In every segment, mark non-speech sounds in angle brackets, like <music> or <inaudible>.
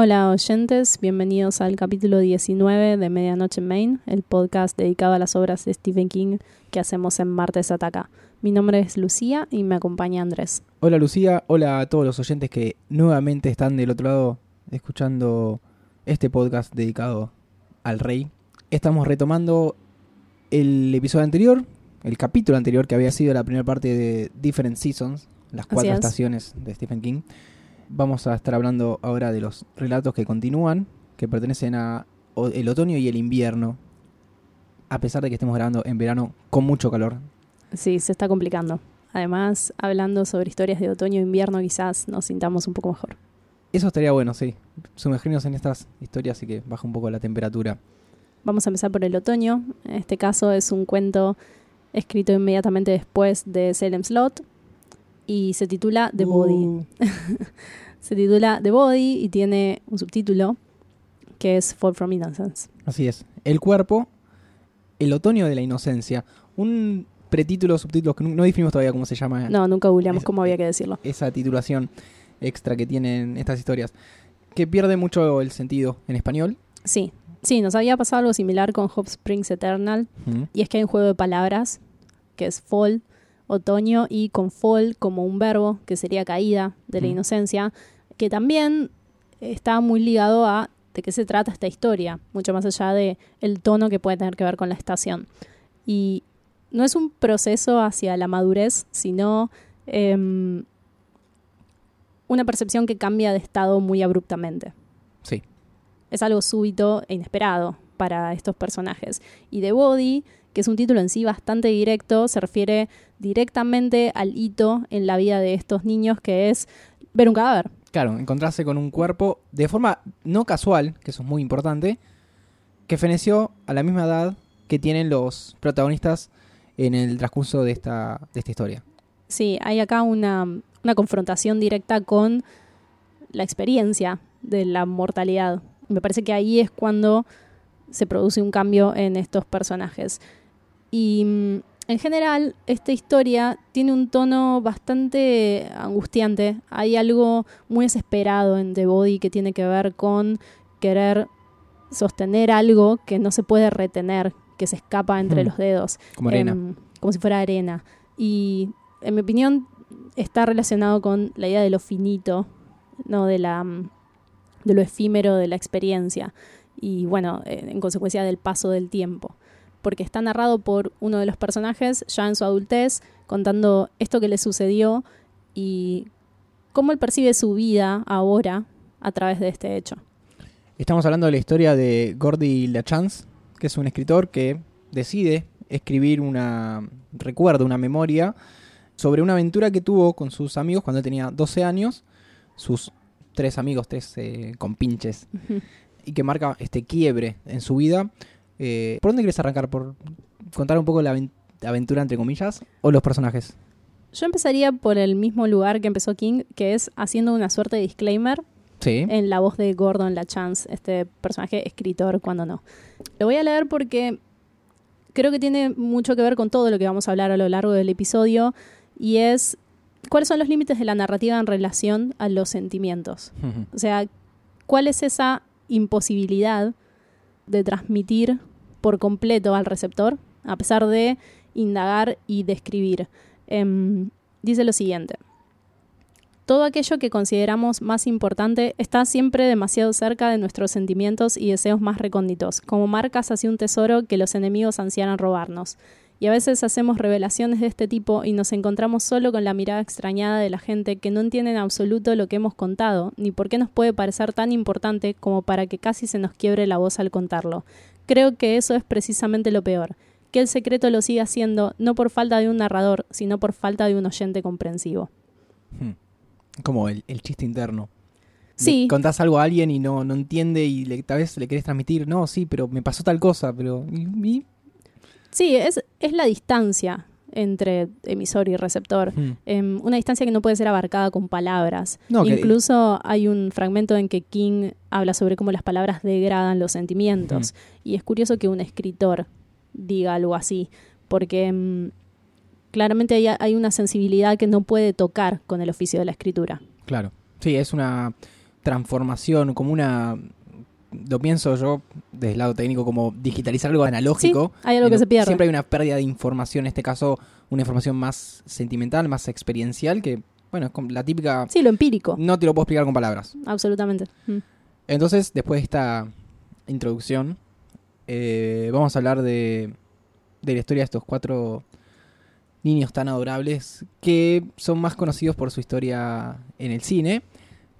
Hola oyentes, bienvenidos al capítulo 19 de Medianoche en Maine, el podcast dedicado a las obras de Stephen King que hacemos en Martes Ataca. Mi nombre es Lucía y me acompaña Andrés. Hola Lucía, hola a todos los oyentes que nuevamente están del otro lado escuchando este podcast dedicado al rey. Estamos retomando el episodio anterior, el capítulo anterior que había sido la primera parte de Different Seasons, las cuatro es. estaciones de Stephen King. Vamos a estar hablando ahora de los relatos que continúan, que pertenecen a el otoño y el invierno, a pesar de que estemos grabando en verano con mucho calor. Sí, se está complicando. Además, hablando sobre historias de otoño e invierno, quizás nos sintamos un poco mejor. Eso estaría bueno, sí. Sumergirnos en estas historias y que baja un poco la temperatura. Vamos a empezar por el otoño. En este caso es un cuento escrito inmediatamente después de Salem Slot y se titula The Body. Uh, <laughs> Se titula The Body y tiene un subtítulo que es Fall from Innocence. así es. El cuerpo, el otoño de la inocencia. Un pretítulo, subtítulo que no, definimos todavía cómo se llama No, nunca googleamos cómo había que decirlo. esa titulación extra que tienen estas historias. Que pierde mucho el sentido en español. Sí, sí, nos había pasado algo similar con Hop Springs Eternal y es que hay un juego de palabras que es fall, otoño y con fall como un verbo que sería caída de la inocencia, que también está muy ligado a de qué se trata esta historia, mucho más allá de el tono que puede tener que ver con la estación. Y no es un proceso hacia la madurez, sino em, una percepción que cambia de estado muy abruptamente Sí. es algo súbito e inesperado para estos personajes. Y The Body, que es un título en sí bastante directo, se refiere directamente al hito en la vida de estos niños, que es ver un cadáver. Claro, encontrarse con un cuerpo de forma no casual, que eso es muy importante, que feneció a la misma edad que tienen los protagonistas en el transcurso de esta, de esta historia. Sí, hay acá una, una confrontación directa con la experiencia de la mortalidad. Me parece que ahí es cuando se produce un cambio en estos personajes. Y mm, en general, esta historia tiene un tono bastante angustiante. Hay algo muy desesperado en The Body que tiene que ver con querer sostener algo que no se puede retener, que se escapa entre Hmm. los dedos Como arena. em, como si fuera arena. Y en mi opinión está relacionado con la idea de lo finito, no de la mm, de lo efímero de la experiencia y bueno, eh, en consecuencia del paso del tiempo, porque está narrado por uno de los personajes ya en su adultez contando esto que le sucedió y cómo él percibe su vida ahora a través de este hecho. Estamos hablando de la historia de Gordy Lachance, que es un escritor que decide escribir una recuerdo, una memoria sobre una aventura que tuvo con sus amigos cuando él tenía 12 años, sus tres amigos, tres eh, compinches, y que marca este quiebre en su vida. Eh, ¿Por dónde quieres arrancar? ¿Por contar un poco la aven- aventura, entre comillas, o los personajes? Yo empezaría por el mismo lugar que empezó King, que es haciendo una suerte de disclaimer Sí. en la voz de Gordon LaChance, este personaje escritor, cuando no. Lo voy a leer porque creo que tiene mucho que ver con todo lo que vamos a hablar a lo largo del episodio y es cuáles son los límites de la narrativa en relación a los sentimientos. O sea, cuál es esa imposibilidad de transmitir por completo al receptor, a pesar de indagar y describir. Em, dice lo siguiente. Todo aquello que consideramos más importante está siempre demasiado cerca de nuestros sentimientos y deseos más recónditos, como marcas hacia un tesoro que los enemigos ansían robarnos. Y a veces hacemos revelaciones de este tipo y nos encontramos solo con la mirada extrañada de la gente que no entiende en absoluto lo que hemos contado, ni por qué nos puede parecer tan importante como para que casi se nos quiebre la voz al contarlo. Creo que eso es precisamente lo peor, que el secreto lo siga siendo no por falta de un narrador, sino por falta de un oyente comprensivo. Hmm. Como el, el chiste interno. Le Sí, contás algo a alguien y no, no entiende y le, tal vez le querés transmitir, no, sí, pero me pasó tal cosa, pero... sí, es, es la distancia entre emisor y receptor. Hmm. Em, una distancia que no puede ser abarcada con palabras. No, que- Incluso hay un fragmento en que King habla sobre cómo las palabras degradan los sentimientos. Y es curioso que un escritor diga algo así, porque mm, claramente hay, hay una sensibilidad que no puede tocar con el oficio de la escritura. Claro. Sí, es una transformación, como una... Lo pienso yo desde el lado técnico como digitalizar algo analógico. Sí, hay algo que se pierde. Siempre hay una pérdida de información, en este caso una información más sentimental, más experiencial, que, bueno, es como la típica... Sí, lo empírico, No te lo puedo explicar con palabras. absolutamente. Mm. Entonces, después de esta introducción, eh, vamos a hablar de, de la historia de estos cuatro niños tan adorables que son más conocidos por su historia en el cine,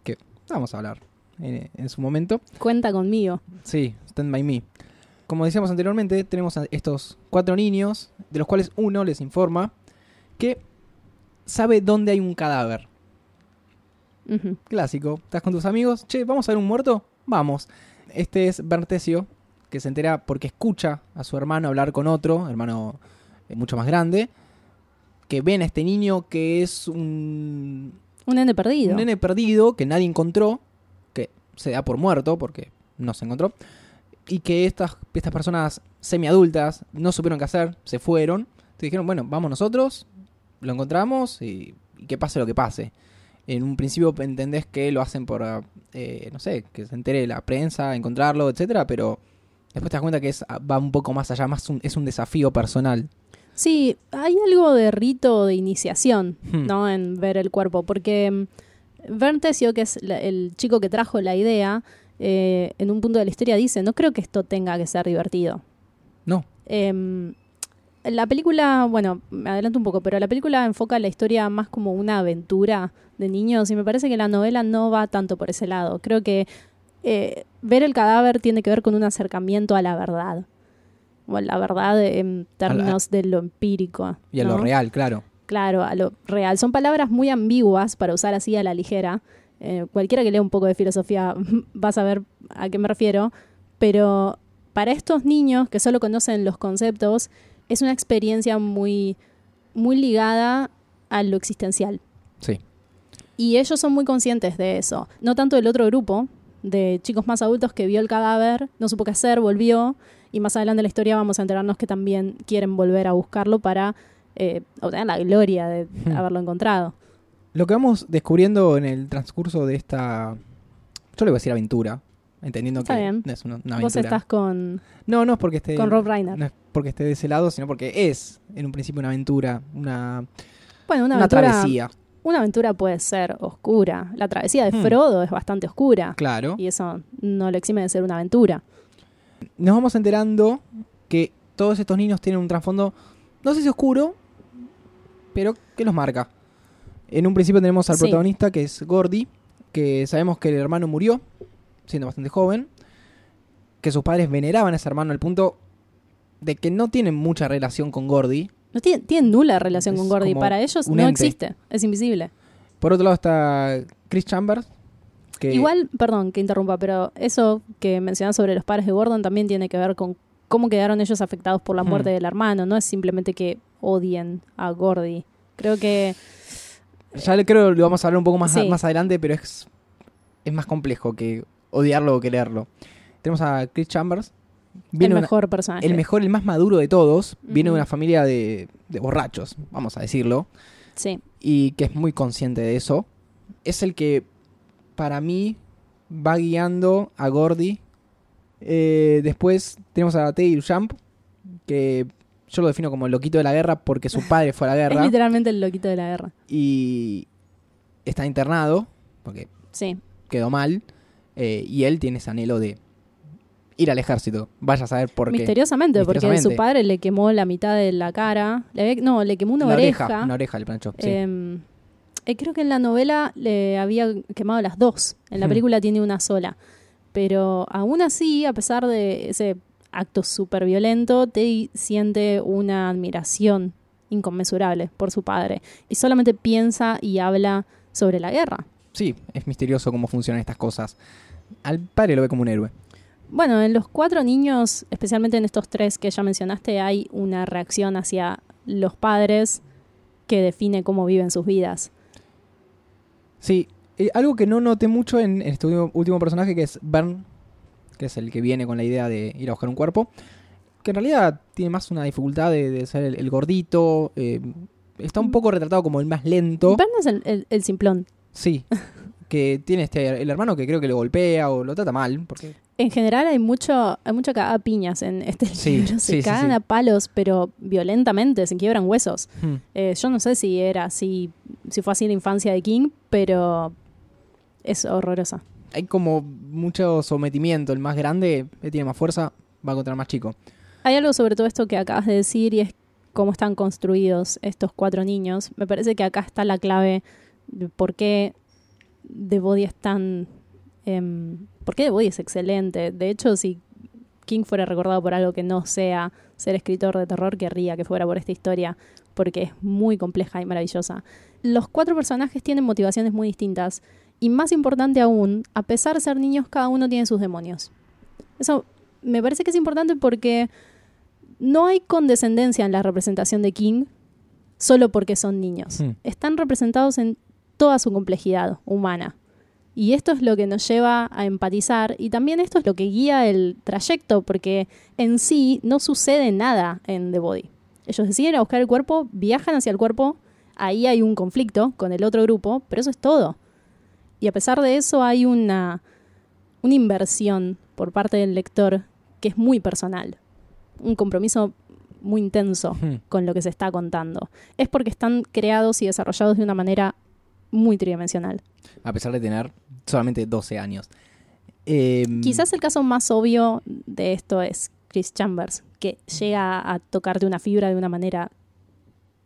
que vamos a hablar en, en su momento. Cuenta conmigo. Sí, Stand By Me. Como decíamos anteriormente, tenemos a estos cuatro niños, de los cuales uno les informa que sabe dónde hay un cadáver. Clásico. Estás con tus amigos. Che, ¿vamos a ver un muerto? Vamos. Este es Bertesio, que se entera porque escucha a su hermano hablar con otro, hermano eh, mucho más grande, que ven a este niño que es un, Un nene perdido. un nene perdido que nadie encontró, se da por muerto porque no se encontró, y que estas, estas personas semiadultas no supieron qué hacer, se fueron. Entonces dijeron, bueno, vamos nosotros, lo encontramos y, y que pase lo que pase. En un principio entendés que lo hacen por, eh, no sé, que se entere la prensa, encontrarlo, etcétera, pero después te das cuenta que es, va un poco más allá, más un- es un desafío personal. Sí, hay algo de rito de iniciación, Hmm. ¿no? En ver el cuerpo, porque mm, Verntecio, que es la- el chico que trajo la idea, eh, en un punto de la historia dice, no creo que esto tenga que ser divertido. No, Em, la película, bueno, me adelanto un poco, pero la película enfoca la historia más como una aventura de niños y me parece que la novela no va tanto por ese lado. Creo que eh, ver el cadáver tiene que ver con un acercamiento a la verdad. O la verdad en términos de lo empírico. y a lo real, claro. Claro, a lo real. Son palabras muy ambiguas para usar así a la ligera. Eh, cualquiera que lea un poco de filosofía <laughs> va a saber a qué me refiero. Pero para estos niños que solo conocen los conceptos, es una experiencia muy, muy ligada a lo existencial. Sí. Y ellos son muy conscientes de eso. No tanto el otro grupo de chicos más adultos que vio el cadáver, no supo qué hacer, volvió. Y más adelante en la historia vamos a enterarnos que también quieren volver a buscarlo para eh, obtener la gloria de Hmm. haberlo encontrado. Lo que vamos descubriendo en el transcurso de esta, yo le voy a decir aventura, entendiendo Está que bien. no es una, una Vos aventura. estás con, No, no es porque esté con Rob Reiner. no es porque esté de ese lado, sino porque es en un principio una aventura, una, bueno, una una aventura, travesía, una aventura puede ser oscura. La travesía de Hmm. Frodo es bastante oscura. claro. Y eso no lo exime de ser una aventura. Nos vamos enterando que todos estos niños tienen un trasfondo, no sé si oscuro, pero que los marca. En un principio tenemos al Sí. protagonista que es Gordy, que sabemos que el hermano murió, siendo bastante joven, que sus padres veneraban a ese hermano al punto de que no tienen mucha relación con Gordy. No tiene, tiene nula relación Es con Gordy. Para ellos no ente. existe. Es invisible. Por otro lado está Chris Chambers, que Igual, perdón que interrumpa, pero eso que mencionas sobre los padres de Gordon también tiene que ver con cómo quedaron ellos afectados por la Hmm. muerte del hermano. No es simplemente que odien a Gordy. Creo que ya le creo lo vamos a hablar un poco más, Sí. más adelante, pero es, es más complejo que odiarlo o quererlo. Tenemos a Chris Chambers, el una- mejor personaje. el mejor, el más maduro de todos, viene de una familia de, de borrachos, vamos a decirlo, Sí. y que es muy consciente de eso. Es el que, para mí, va guiando a Gordy. Eh, después tenemos a Teddy Duchamp, que yo lo defino como el loquito de la guerra porque su padre fue a la <laughs> Es guerra literalmente el loquito de la guerra. y está internado porque Sí. quedó mal eh, y él tiene ese anhelo de ir al ejército. Vaya a saber por qué. Misteriosamente, porque Misteriosamente. su padre le quemó la mitad de la cara. Le había- no, le quemó una La oreja. Una oreja le planchó. sí. Em, eh, creo que en la novela le había quemado las dos. En la Hmm. película tiene una sola. Pero aún así, a pesar de ese acto súper violento, Teddy siente una admiración inconmensurable por su padre. Y solamente piensa y habla sobre la guerra. Sí, es misterioso cómo funcionan estas cosas. Al padre lo ve como un héroe. Bueno, en los cuatro niños, especialmente en estos tres que ya mencionaste, hay una reacción hacia los padres que define cómo viven sus vidas. Sí, eh, algo que no noté mucho en, en este último, último personaje que es Bern, que es el que viene con la idea de ir a buscar un cuerpo, que en realidad tiene más una dificultad de, de ser el, el gordito, eh, está un poco retratado como el más lento. Bern es el, el- el simplón. Sí, que tiene este el hermano que creo que lo golpea o lo trata mal. Porque... En general hay mucho, hay mucha cagada piñas en este Sí, libro. Se sí, cagan sí. a palos, pero violentamente, se quiebran huesos. Hmm. Eh, yo no sé si era así, si fue así la infancia de King, pero es horrorosa. Hay como mucho sometimiento. El más grande, que tiene más fuerza, va contra el más chico. Hay algo sobre todo esto que acabas de decir y es cómo están construidos estos cuatro niños. Me parece que acá está la clave de por qué The Body es tan... em, por qué The Body es excelente. De hecho, si King fuera recordado por algo que no sea ser escritor de terror, querría que fuera por esta historia, porque es muy compleja y maravillosa. Los cuatro personajes tienen motivaciones muy distintas y más importante aún, a pesar de ser niños, cada uno tiene sus demonios. Eso me parece que es importante porque no hay condescendencia en la representación de King solo porque son niños. Hmm. Están representados en toda su complejidad humana. Y esto es lo que nos lleva a empatizar y también esto es lo que guía el trayecto, porque en sí no sucede nada en The Body. Ellos deciden a buscar el cuerpo, viajan hacia el cuerpo, ahí hay un conflicto con el otro grupo, pero eso es todo. Y a pesar de eso hay una, una inversión por parte del lector que es muy personal, un compromiso muy intenso Hmm. con lo que se está contando. Es porque están creados y desarrollados de una manera muy tridimensional. A pesar de tener solamente 12 años. Eh, Quizás el caso más obvio de esto es Chris Chambers, que llega a tocarte una fibra de una manera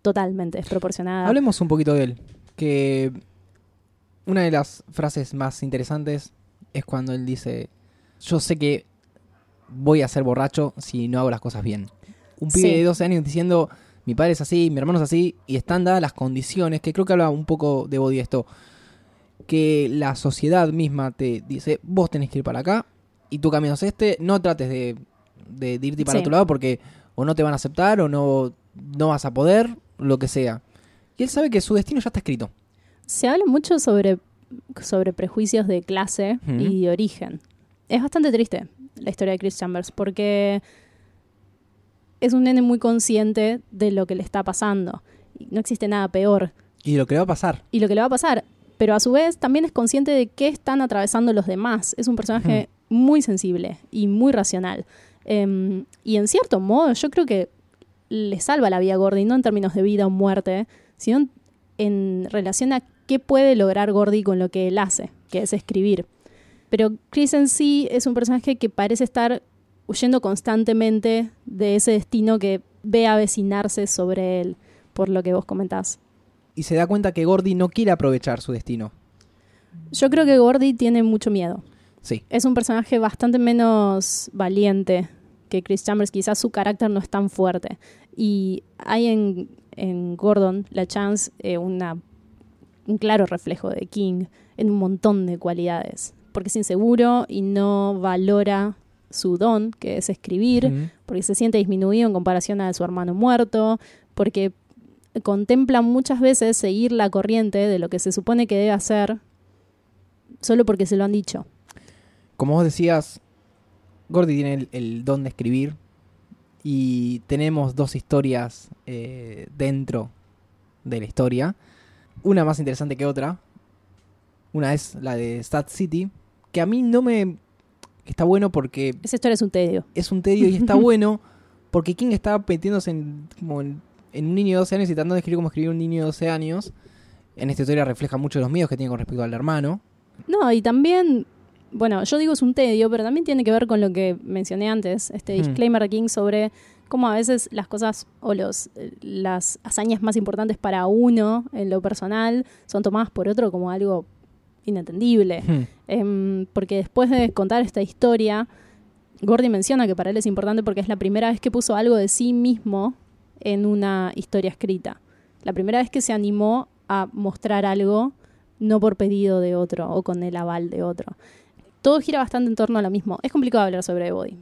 totalmente desproporcionada. Hablemos un poquito de él. Que una de las frases más interesantes es cuando él dice: Yo sé que voy a ser borracho si no hago las cosas bien. Un pibe Sí. de 12 años diciendo: Mi padre es así, mi hermano es así, y están dadas las condiciones, que creo que habla un poco de Body esto. Que la sociedad misma te dice: Vos tenés que ir para acá, y tu camino es este, no trates de, de, de irte para Sí. otro lado porque o no te van a aceptar o no, no vas a poder, lo que sea. Y él sabe que su destino ya está escrito. Se habla mucho sobre, sobre prejuicios de clase y de origen. Es bastante triste la historia de Chris Chambers porque es un nene muy consciente de lo que le está pasando. No existe nada peor. Y lo que le va a pasar. Y lo que le va a pasar. Pero a su vez también es consciente de qué están atravesando los demás. Es un personaje muy sensible y muy racional. Em, y en cierto modo yo creo que le salva la vida a Gordy, no en términos de vida o muerte, sino en, en relación a qué puede lograr Gordy con lo que él hace, que es escribir. Pero Chris en sí es un personaje que parece estar huyendo constantemente de ese destino que ve avecinarse sobre él, por lo que vos comentás. Y se da cuenta que Gordy no quiere aprovechar su destino. Yo creo que Gordy tiene mucho miedo. Sí. Es un personaje bastante menos valiente que Chris Chambers. Quizás su carácter no es tan fuerte. Y hay en, en Gordon, la chance, eh, una, un claro reflejo de King en un montón de cualidades. Porque es inseguro y no valora su don, que es escribir, porque se siente disminuido en comparación a su hermano muerto, porque contempla muchas veces seguir la corriente de lo que se supone que debe hacer solo porque se lo han dicho. Como vos decías, Gordy tiene el, el don de escribir. Y tenemos dos historias eh, dentro de la historia. Una más interesante que otra. Una es la de Stat City. Que a mí no me. Está bueno porque Esa historia es un tedio. es un tedio y está <laughs> bueno porque King está metiéndose en, como en, en un niño de 12 años y tratando de escribir como escribir un niño de 12 años. En esta historia refleja mucho los miedos que tiene con respecto al hermano. No, y también, bueno, yo digo es un tedio, pero también tiene que ver con lo que mencioné antes, este Hmm. disclaimer de King sobre cómo a veces las cosas o los, eh, las hazañas más importantes para uno en lo personal son tomadas por otro como algo inentendible. Hmm. Em, porque después de contar esta historia, Gordy menciona que para él es importante porque es la primera vez que puso algo de sí mismo en una historia escrita. La primera vez que se animó a mostrar algo no por pedido de otro o con el aval de otro. Todo gira bastante en torno a lo mismo. Es complicado hablar sobre The Body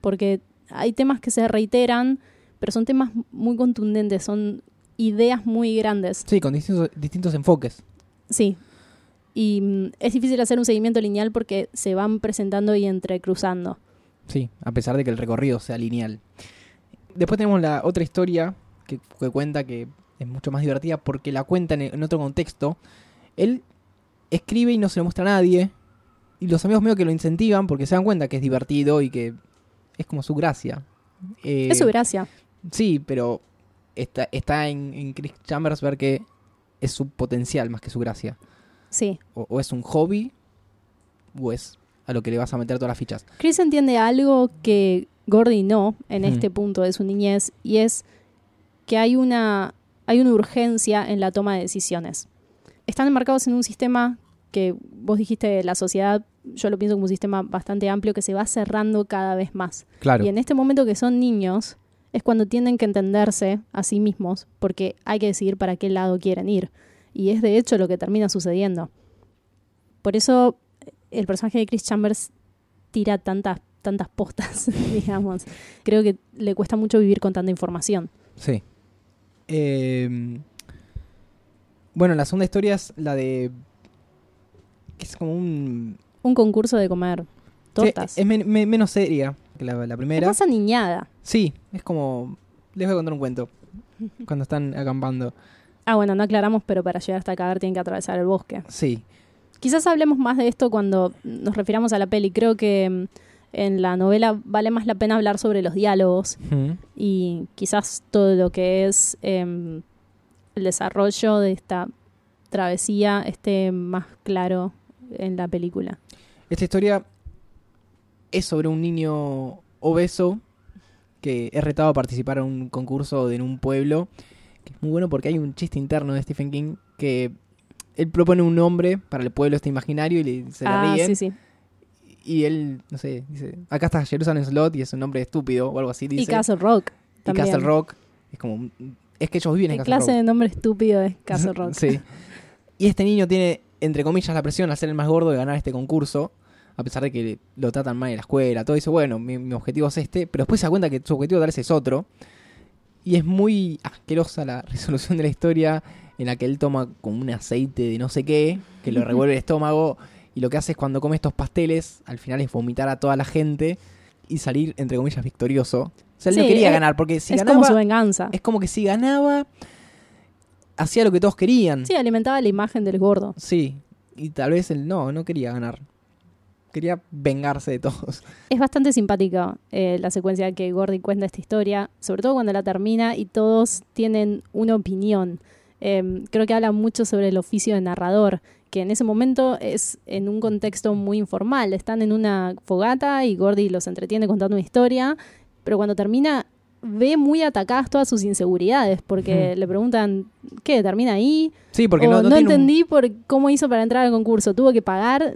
porque hay temas que se reiteran, pero son temas muy contundentes, son ideas muy grandes. Sí, con distintos, distintos enfoques. Sí. Y mm, es difícil hacer un seguimiento lineal porque se van presentando y entrecruzando. Sí, a pesar de que el recorrido sea lineal. Después tenemos la otra historia que, que cuenta que es mucho más divertida porque la cuenta en, en otro contexto. Él escribe y no se lo muestra a nadie. Y los amigos medio que lo incentivan porque se dan cuenta que es divertido y que es como su gracia. Eh, Es su gracia. Sí, pero está, está en, en Chris Chambers ver que es su potencial más que su gracia. Sí. O, o es un hobby o es a lo que le vas a meter todas las fichas. Chris entiende algo que Gordy no en este punto de su niñez y es que hay una, hay una urgencia en la toma de decisiones. Están enmarcados en un sistema que vos dijiste, la sociedad, yo lo pienso como un sistema bastante amplio que se va cerrando cada vez más. Claro. Y en este momento que son niños es cuando tienen que entenderse a sí mismos porque hay que decidir para qué lado quieren ir. Y es de hecho lo que termina sucediendo. Por eso el personaje de Chris Chambers tira tantas, tantas postas, <laughs> digamos. Creo que le cuesta mucho vivir con tanta información. Sí. Eh, bueno, la segunda historia es la de. Que es como un. Un concurso de comer tortas. Sí, es men- me- menos seria que la, la Es primera. más aniñada. Sí, es como. Les voy a contar un cuento. Cuando están acampando. Ah, bueno, no aclaramos, pero para llegar hasta acá tienen que atravesar el bosque. Sí. Quizás hablemos más de esto cuando nos refiramos a la peli. Creo que mm, en la novela vale más la pena hablar sobre los diálogos y quizás todo lo que es em, el desarrollo de esta travesía esté más claro en la película. Esta historia es sobre un niño obeso que es retado a participar en un concurso de- en un pueblo. Que es muy bueno porque hay un chiste interno de Stephen King que él propone un nombre para el pueblo este imaginario y le- se le ah, ríen. sí, sí. Y él, no sé, dice, acá está Jerusalem Slot y es un nombre estúpido o algo así. Dice. Y Castle Rock. Y También. Castle Rock. Es como, es que ellos viven en ¿Qué Castle clase Rock. de nombre estúpido es Castle <laughs> Rock? Sí. Y este niño tiene, entre comillas, la presión al ser el más gordo de ganar este concurso, a pesar de que lo tratan mal en la escuela, todo dice, bueno, mi, mi objetivo es este, pero después se da cuenta que su objetivo tal vez es otro. Y es muy asquerosa la <laughs> resolución de la historia en la que él toma como un aceite de no sé qué, que lo <laughs> revuelve el estómago, y lo que hace es cuando come estos pasteles, al final es vomitar a toda la gente y salir, entre comillas, victorioso. O sea, él no quería es- ganar, porque si es ganaba, como su venganza. es como que si ganaba, hacía lo que todos querían. Sí, alimentaba la imagen del gordo. Sí, y tal vez él no, no quería ganar. Quería vengarse de todos. Es bastante simpática eh, la secuencia que Gordy cuenta esta historia, sobre todo cuando la termina y todos tienen una opinión. Eh, creo que habla mucho sobre el oficio de narrador, que en ese momento es en un contexto muy informal. Están en una fogata y Gordy los entretiene contando una historia, pero cuando termina ve muy atacadas todas sus inseguridades, porque Ujú. le preguntan, ¿qué? ¿Termina ahí? Sí, porque O no, no, no tiene un- entendí por cómo hizo para entrar al concurso. Tuvo que pagar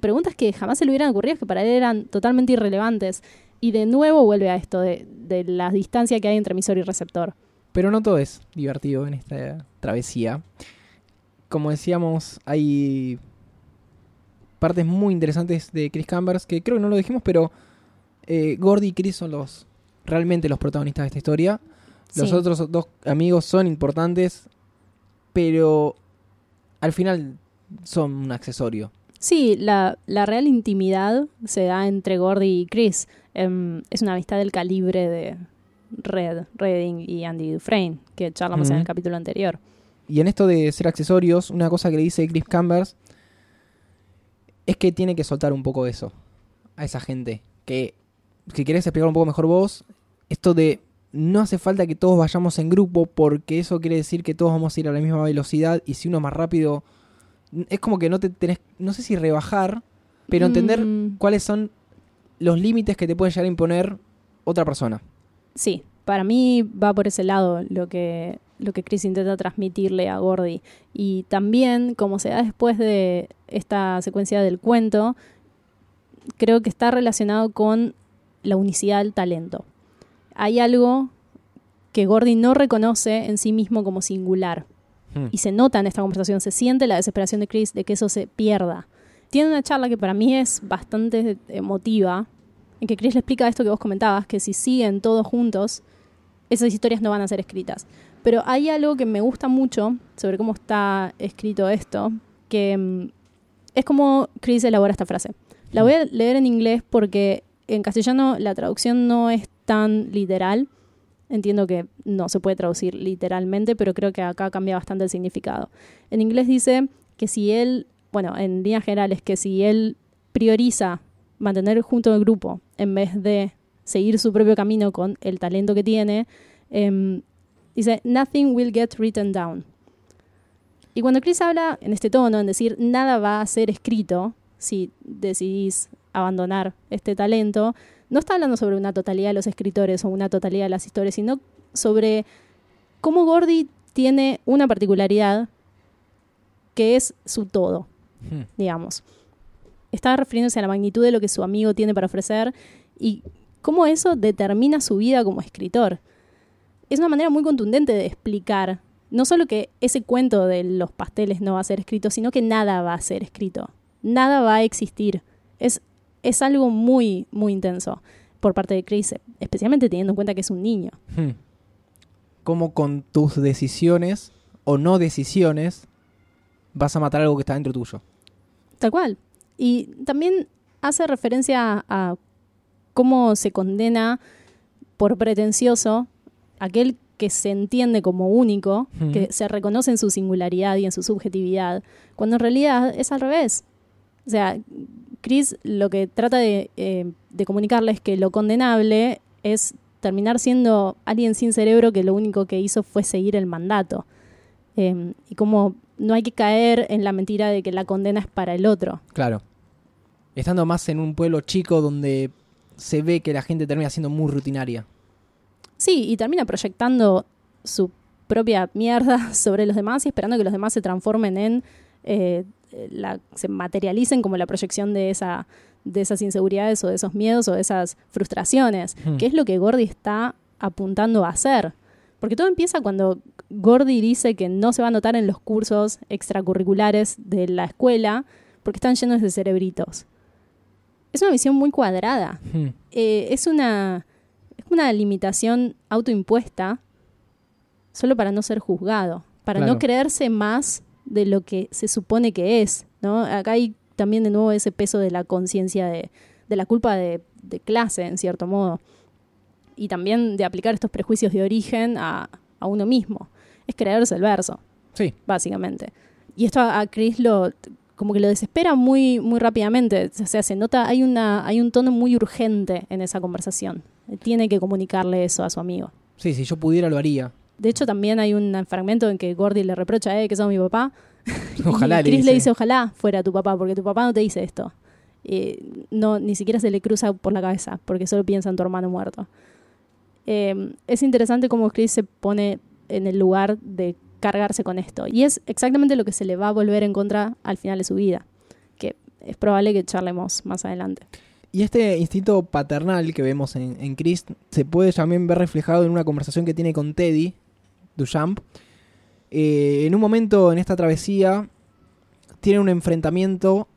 preguntas que jamás se le hubieran ocurrido, que para él eran totalmente irrelevantes. Y de nuevo vuelve a esto de, de la distancia que hay entre emisor y receptor. Pero no todo es divertido en esta travesía. Como decíamos, hay partes muy interesantes de Chris Chambers, que creo que no lo dijimos, pero eh, Gordy y Chris son los realmente los protagonistas de esta historia. Los Sí. otros dos amigos son importantes, pero al final son un accesorio. Sí, la, la real intimidad se da entre Gordy y Chris. Em, es una amistad del calibre de Red, Redding y Andy Dufresne, que charlamos en el capítulo anterior. Y en esto de ser accesorios, una cosa que le dice Chris Chambers es que tiene que soltar un poco eso a esa gente. Que si querés explicar un poco mejor vos, esto de no hace falta que todos vayamos en grupo porque eso quiere decir que todos vamos a ir a la misma velocidad y si uno es más rápido, es como que no te tenés, no sé si rebajar, pero entender Mm, cuáles son los límites que te puede llegar a imponer otra persona. Sí, para mí va por ese lado lo que, lo que Chris intenta transmitirle a Gordy. Y también, como se da después de esta secuencia del cuento, creo que está relacionado con la unicidad del talento. Hay algo que Gordy no reconoce en sí mismo como singular. Hmm. Y se nota en esta conversación, se siente la desesperación de Chris de que eso se pierda. Tiene una charla que para mí es bastante emotiva, en que Chris le explica esto que vos comentabas, que si siguen todos juntos, esas historias no van a ser escritas. Pero hay algo que me gusta mucho sobre cómo está escrito esto, que mm, es como Chris elabora esta frase. La voy a leer en inglés porque en castellano la traducción no es tan literal. Entiendo que no se puede traducir literalmente, pero creo que acá cambia bastante el significado. En inglés dice que si él bueno, en líneas generales, que si él prioriza mantener junto al grupo en vez de seguir su propio camino con el talento que tiene, em, dice, nothing will get written down. Y cuando Chris habla en este tono, en decir, nada va a ser escrito si decidís abandonar este talento, no está hablando sobre una totalidad de los escritores o una totalidad de las historias, sino sobre cómo Gordy tiene una particularidad que es su todo, Hmm. digamos. Está refiriéndose a la magnitud de lo que su amigo tiene para ofrecer y cómo eso determina su vida como escritor. Es una manera muy contundente de explicar no solo que ese cuento de los pasteles no va a ser escrito, sino que nada va a ser escrito. Nada va a existir. Es, es algo muy, muy intenso por parte de Chris, especialmente teniendo en cuenta que es un niño. Hmm. Cómo con tus decisiones o no decisiones vas a matar algo que está dentro tuyo. Tal cual. Y también hace referencia a cómo se condena por pretencioso aquel que se entiende como único, Hmm. que se reconoce en su singularidad y en su subjetividad, cuando en realidad es al revés. O sea, Chris lo que trata de, eh, de comunicarle es que lo condenable es terminar siendo alguien sin cerebro que lo único que hizo fue seguir el mandato. Eh, y como no hay que caer en la mentira de que la condena es para el otro. Claro. Estando más en un pueblo chico donde se ve que la gente termina siendo muy rutinaria. Sí, y termina proyectando su propia mierda <laughs> sobre los demás y esperando que los demás se transformen en, eh, la, se materialicen como la proyección de, esa, de esas inseguridades o de esos miedos o de esas frustraciones, Hmm. que es lo que Gordy está apuntando a hacer. Porque todo empieza cuando Gordy dice que no se va a anotar en los cursos extracurriculares de la escuela porque están llenos de cerebritos. Es una visión muy cuadrada Hmm. eh, es una es una limitación autoimpuesta solo para no ser juzgado, para Claro. no creerse más de lo que se supone que es, ¿no? Acá hay también de nuevo ese peso de la conciencia de, de la culpa de, de clase, en cierto modo, y también de aplicar estos prejuicios de origen a, a uno mismo. Es creerse el verso Sí. básicamente. Y esto a a Chris lo como que lo desespera muy muy rápidamente, o sea, se nota hay una hay un tono muy urgente en esa conversación. Tiene que comunicarle eso a su amigo. Sí, si yo pudiera lo haría. De hecho, también hay un fragmento en que Gordy le reprocha eh, que sos mi papá. <laughs> Ojalá y le Chris dice. le dice, ojalá fuera tu papá, porque tu papá no te dice esto. Eh, no, ni siquiera se le cruza por la cabeza, porque solo piensa en tu hermano muerto. Eh, es interesante cómo Chris se pone en el lugar de cargarse con esto. Y es exactamente lo que se le va a volver en contra al final de su vida. Que es probable que charlemos más adelante. Y este instinto paternal que vemos en, en Chris se puede también ver reflejado en una conversación que tiene con Teddy Duchamp. Eh, en un momento en esta travesía tiene un enfrentamiento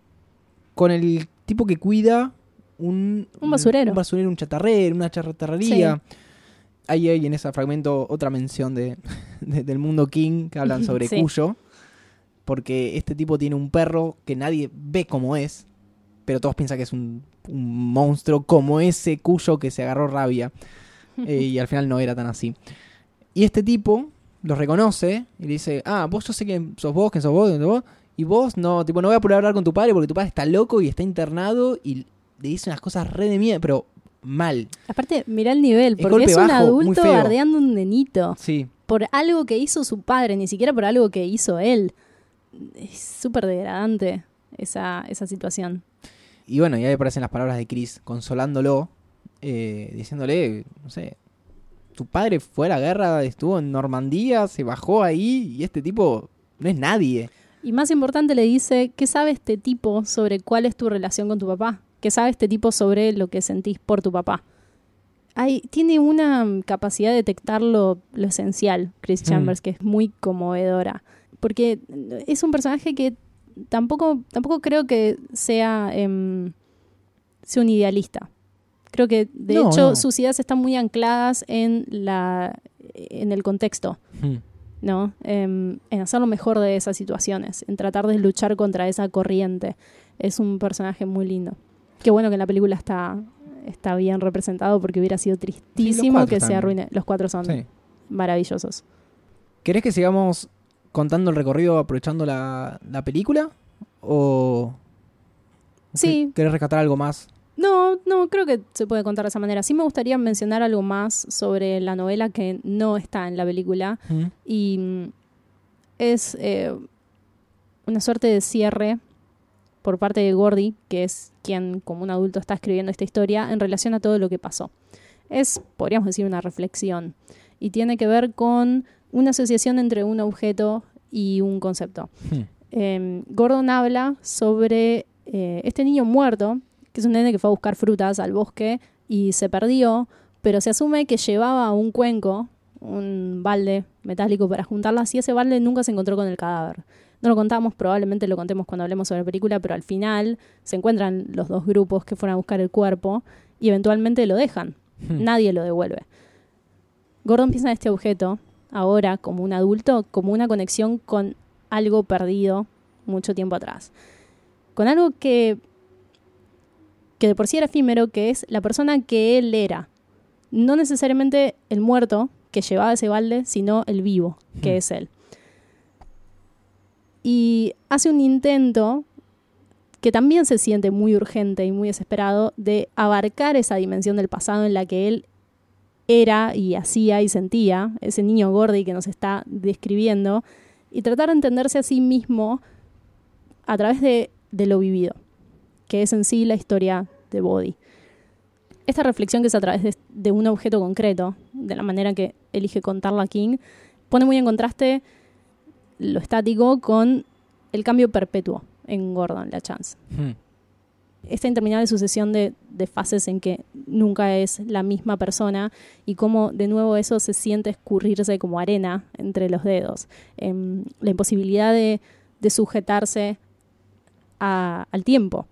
con el tipo que cuida un, Un basurero. Un basurero, un chatarrero, una chatarrería. Ahí hay en ese fragmento otra mención de, <laughs> de- del mundo King que hablan <laughs> sobre Sí. Cuyo. Porque este tipo tiene un perro que nadie ve como es, pero todos piensan que es un, un monstruo como ese Cuyo que se agarró rabia. <laughs> Eh, y al final no era tan así. Y este tipo lo reconoce y le dice, ah, vos yo sé que sos vos, que sos vos, que sos vos. Y vos no, tipo, no voy a poder hablar con tu padre porque tu padre está loco y está internado y le dice unas cosas re de miedo, pero mal. Aparte, mirá el nivel, porque es un bajo, adulto bardeando un nenito. Sí, por algo que hizo su padre, ni siquiera por algo que hizo él. Es súper degradante esa, esa situación. Y bueno, y ahí aparecen las palabras de Chris consolándolo, eh, diciéndole, no sé, tu padre fue a la guerra, estuvo en Normandía, se bajó ahí y este tipo no es nadie. Y más importante le dice, ¿qué sabe este tipo sobre cuál es tu relación con tu papá? ¿Qué sabe este tipo sobre lo que sentís por tu papá? Hay, tiene una capacidad de detectar lo, lo esencial, Chris Mm. Chambers, que es muy conmovedora. Porque es un personaje que tampoco, tampoco creo que sea, em, sea un idealista. Creo que, de No, hecho, no. sus ideas están muy ancladas en, la, en el contexto. Hmm. ¿no? Em, en hacer lo mejor de esas situaciones, en tratar de luchar contra esa corriente. Es un personaje muy lindo. Qué bueno que en la película está, está bien representado porque hubiera sido tristísimo que se arruine. Los cuatro son Sí. maravillosos. ¿Querés que sigamos contando el recorrido aprovechando la, la película? o Sí. querés rescatar algo más? No, no, creo que se puede contar de esa manera. Sí me gustaría mencionar algo más sobre la novela que no está en la película ¿Mm? y mm, es eh, una suerte de cierre por parte de Gordy, que es quien como un adulto está escribiendo esta historia en relación a todo lo que pasó. Es, podríamos decir, una reflexión y tiene que ver con una asociación entre un objeto y un concepto. Eh, Gordon habla sobre eh, este niño muerto, que es un nene que fue a buscar frutas al bosque y se perdió, pero se asume que llevaba un cuenco, un balde metálico para juntarlas y ese balde nunca se encontró con el cadáver. No lo contamos, probablemente lo contemos cuando hablemos sobre la película, pero al final se encuentran los dos grupos que fueron a buscar el cuerpo y eventualmente lo dejan. Hmm. Nadie lo devuelve. Gordon piensa en este objeto, ahora como un adulto, como una conexión con algo perdido mucho tiempo atrás. Con algo que, que de por sí era efímero, que es la persona que él era. No necesariamente el muerto que llevaba ese balde, sino el vivo, que Hmm. es él. Y hace un intento que también se siente muy urgente y muy desesperado de abarcar esa dimensión del pasado en la que él era y hacía y sentía, ese niño Gordy que nos está describiendo, y tratar de entenderse a sí mismo a través de, de lo vivido, que es en sí la historia de Body. Esta reflexión que es a través de, de un objeto concreto, de la manera que elige contarla King, pone muy en contraste lo estático con el cambio perpetuo en Gordon, la chance Hmm. esta interminable sucesión de, de fases en que nunca es la misma persona y cómo de nuevo eso se siente escurrirse como arena entre los dedos. Em, la imposibilidad de, de sujetarse a- al tiempo.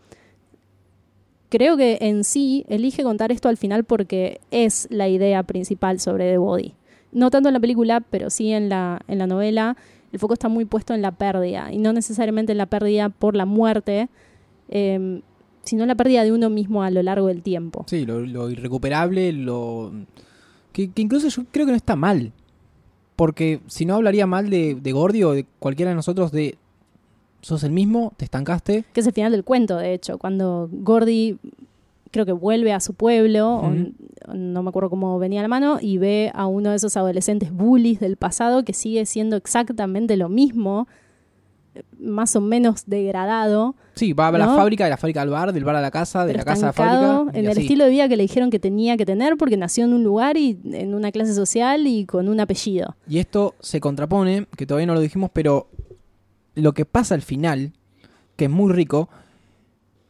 Creo que en sí elige contar esto al final porque es la idea principal sobre The Body. No tanto en la película, pero sí en la, en la novela. El foco está muy puesto en la pérdida y no necesariamente en la pérdida por la muerte, em, sino en la pérdida de uno mismo a lo largo del tiempo. Sí, lo, irrecuperable, lo... Que, incluso yo creo que no está mal. Porque si no hablaría mal de, de o de cualquiera de nosotros de... Sos el mismo, te estancaste. que es el final del cuento, de hecho, cuando Gordy creo que vuelve a su pueblo, no me acuerdo cómo venía a la mano, y ve a uno de esos adolescentes bullies del pasado que sigue siendo exactamente lo mismo, más o menos degradado, Sí, va a la ¿No? fábrica, de la fábrica al bar, del bar a la casa, de pero la casa a la fábrica. en el así. estilo de vida que le dijeron que tenía que tener porque nació en un lugar y en una clase social y con un apellido. Y esto se contrapone, que todavía no lo dijimos, pero lo que pasa al final, que es muy rico,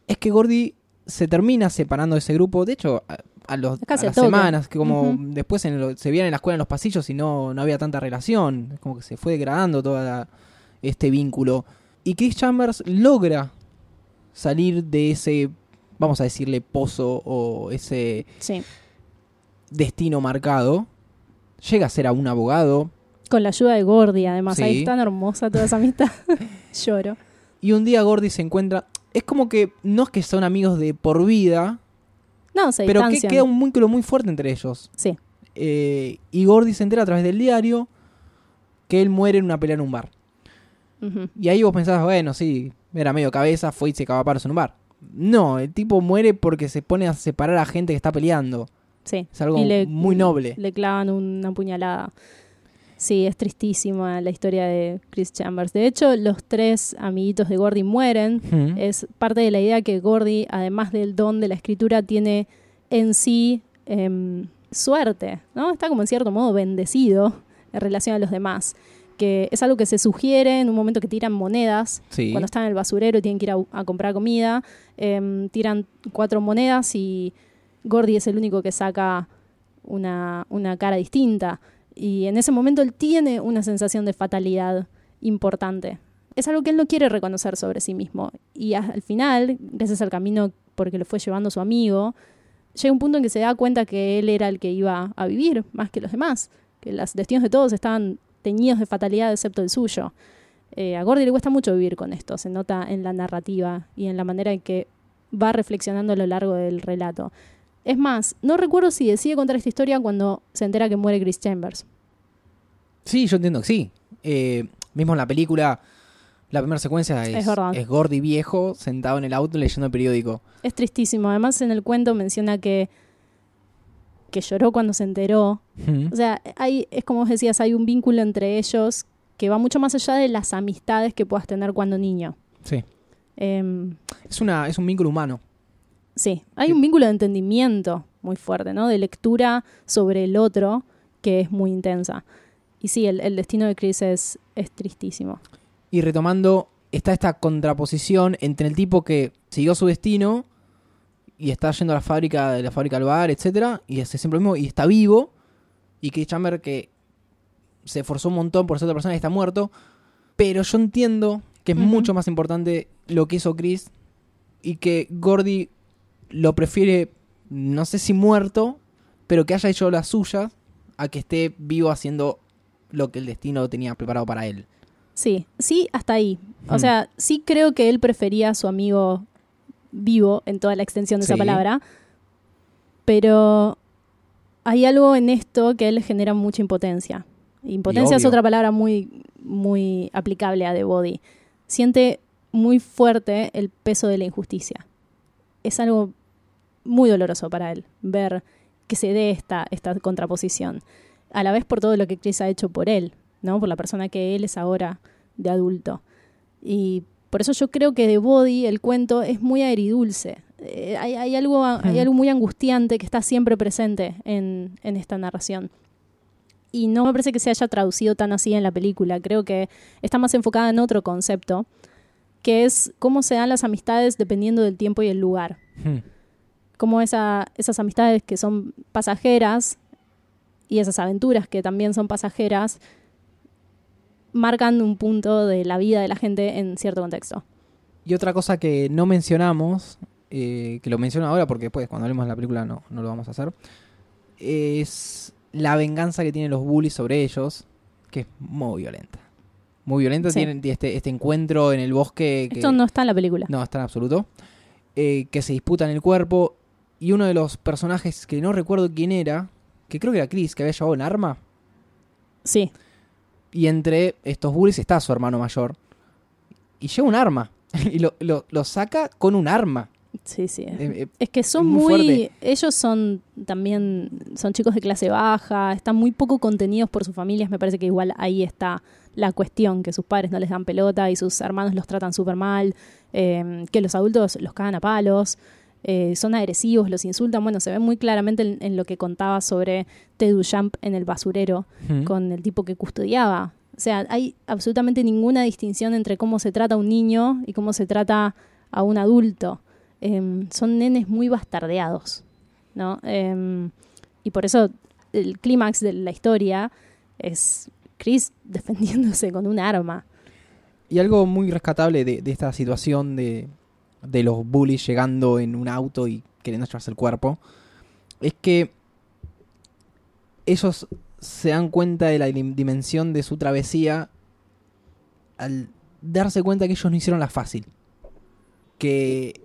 es que Gordy se termina separando de ese grupo. De hecho, a, a los, a las semanas, que como después en lo- se veían en la escuela en los pasillos y no, no había tanta relación. Como que se fue degradando todo este vínculo. Y Chris Chambers logra salir de ese, vamos a decirle, pozo o ese Sí. destino marcado. Llega a ser a un abogado, Con la ayuda de Gordy, además. Ahí es tan hermosa toda esa amistad. <laughs> Lloro. Y un día Gordy se encuentra. Es como que no es que son amigos de por vida, No, se pero que queda un vínculo muy fuerte entre ellos. Sí. Eh, y Gordy se entera a través del diario que él muere en una pelea en un bar. Y ahí vos pensabas, bueno, sí, era medio cabeza, fue y se cagaba a en un bar. No, el tipo muere porque se pone a separar a gente que está peleando. Sí. Es algo le- muy noble. Le clavan una puñalada. Sí, es tristísima la historia de Chris Chambers. De hecho, los tres amiguitos de Gordy mueren. Es parte de la idea que Gordy, además del don de la escritura, tiene en sí em, suerte, ¿no? Está como en cierto modo bendecido en relación a los demás. Que es algo que se sugiere en un momento que tiran monedas sí. cuando están en el basurero y tienen que ir a, a comprar comida, em, tiran cuatro monedas y Gordy es el único que saca una, una cara distinta. Y en ese momento él tiene una sensación de fatalidad importante. Es algo que él no quiere reconocer sobre sí mismo. Y al final, gracias al camino porque lo fue llevando su amigo, llega un punto en que se da cuenta que él era el que iba a vivir más que los demás. Que los destinos de todos estaban teñidos de fatalidad excepto el suyo. Eh, a Gordy le cuesta mucho vivir con esto, se nota en la narrativa y en la manera en que va reflexionando a lo largo del relato. Es más, no recuerdo si decide contar esta historia cuando se entera que muere Chris Chambers. Sí, yo entiendo que sí. Eh, mismo en la película, La primera secuencia es, Es verdad. es Gordy viejo sentado en el auto leyendo el periódico. Es tristísimo. Además, en el cuento menciona que, que lloró cuando se enteró. O sea, hay, es como vos decías, hay un vínculo entre ellos que va mucho más allá de las amistades que puedas tener cuando niño. Sí. Em, Es, una, es un vínculo humano. Sí, hay un vínculo de entendimiento muy fuerte, ¿no? De lectura sobre el otro que es muy intensa. Y sí, el, el destino de Chris es, es tristísimo. Y retomando, está esta contraposición entre el tipo que siguió su destino y está yendo a la fábrica, de la fábrica al bar, etcétera, y hace siempre lo mismo, y está vivo, y Chris Chamber que se esforzó un montón por ser otra persona y está muerto. Pero yo entiendo que es mucho más importante lo que hizo Chris y que Gordy lo prefiere, no sé si muerto, pero que haya hecho la suya a que esté vivo haciendo lo que el destino tenía preparado para él. Sí, sí, hasta ahí. O Hmm. sea, sí creo que él prefería a su amigo vivo en toda la extensión de esa palabra, pero hay algo en esto que él le genera mucha impotencia. Impotencia es otra palabra muy, muy aplicable a The Body. Siente muy fuerte el peso de la injusticia. Es algo muy doloroso para él ver que se dé esta, esta contraposición. A la vez por todo lo que Chris ha hecho por él, ¿no? Por la persona que él es ahora de adulto. Y por eso yo creo que The Body, el cuento, es muy agridulce. Eh, hay, hay algo, hay algo muy angustiante que está siempre presente en, en esta narración. Y no me parece que se haya traducido tan así en la película. Creo que está más enfocada en otro concepto, que es cómo se dan las amistades dependiendo del tiempo y el lugar Hmm. cómo esa, esas amistades que son pasajeras y esas aventuras que también son pasajeras marcan un punto de la vida de la gente en cierto contexto. Y otra cosa que no mencionamos, eh, que lo menciono ahora porque después cuando hablemos de la película no, no lo vamos a hacer, es la venganza que tienen los bullies sobre ellos, que es muy violenta. Muy violenta, Sí. tienen este, este encuentro en el bosque que Esto no está en la película. no está en absoluto, eh, que se disputan el cuerpo y uno de los personajes que no recuerdo quién era, que creo que era Chris, que había llevado un arma, Sí, y entre estos bullies está su hermano mayor, y lleva un arma, <laughs> y lo, lo- lo saca con un arma. sí, sí. Eh, eh, Es que son muy ellos son también son chicos de clase baja, están muy poco contenidos por sus familias, me parece que igual ahí está la cuestión, que sus padres no les dan pelota y sus hermanos los tratan súper mal, eh, que los adultos los cagan a palos, eh, son agresivos, los insultan, bueno, se ve muy claramente en, en lo que contaba sobre Ted Duchamp en el basurero, Mm. con el tipo que custodiaba. O sea, hay absolutamente ninguna distinción entre cómo se trata a un niño y cómo se trata a un adulto. Em, son nenes muy bastardeados, ¿no? Em, y por eso el clímax de la historia es Chris <laughs> defendiéndose con un arma. Y algo muy rescatable de, esta situación de, de los bullies llegando en un auto y queriendo llevarse el cuerpo es que ellos se dan cuenta de la dim- dimensión de su travesía al darse cuenta que ellos no hicieron la fácil. Que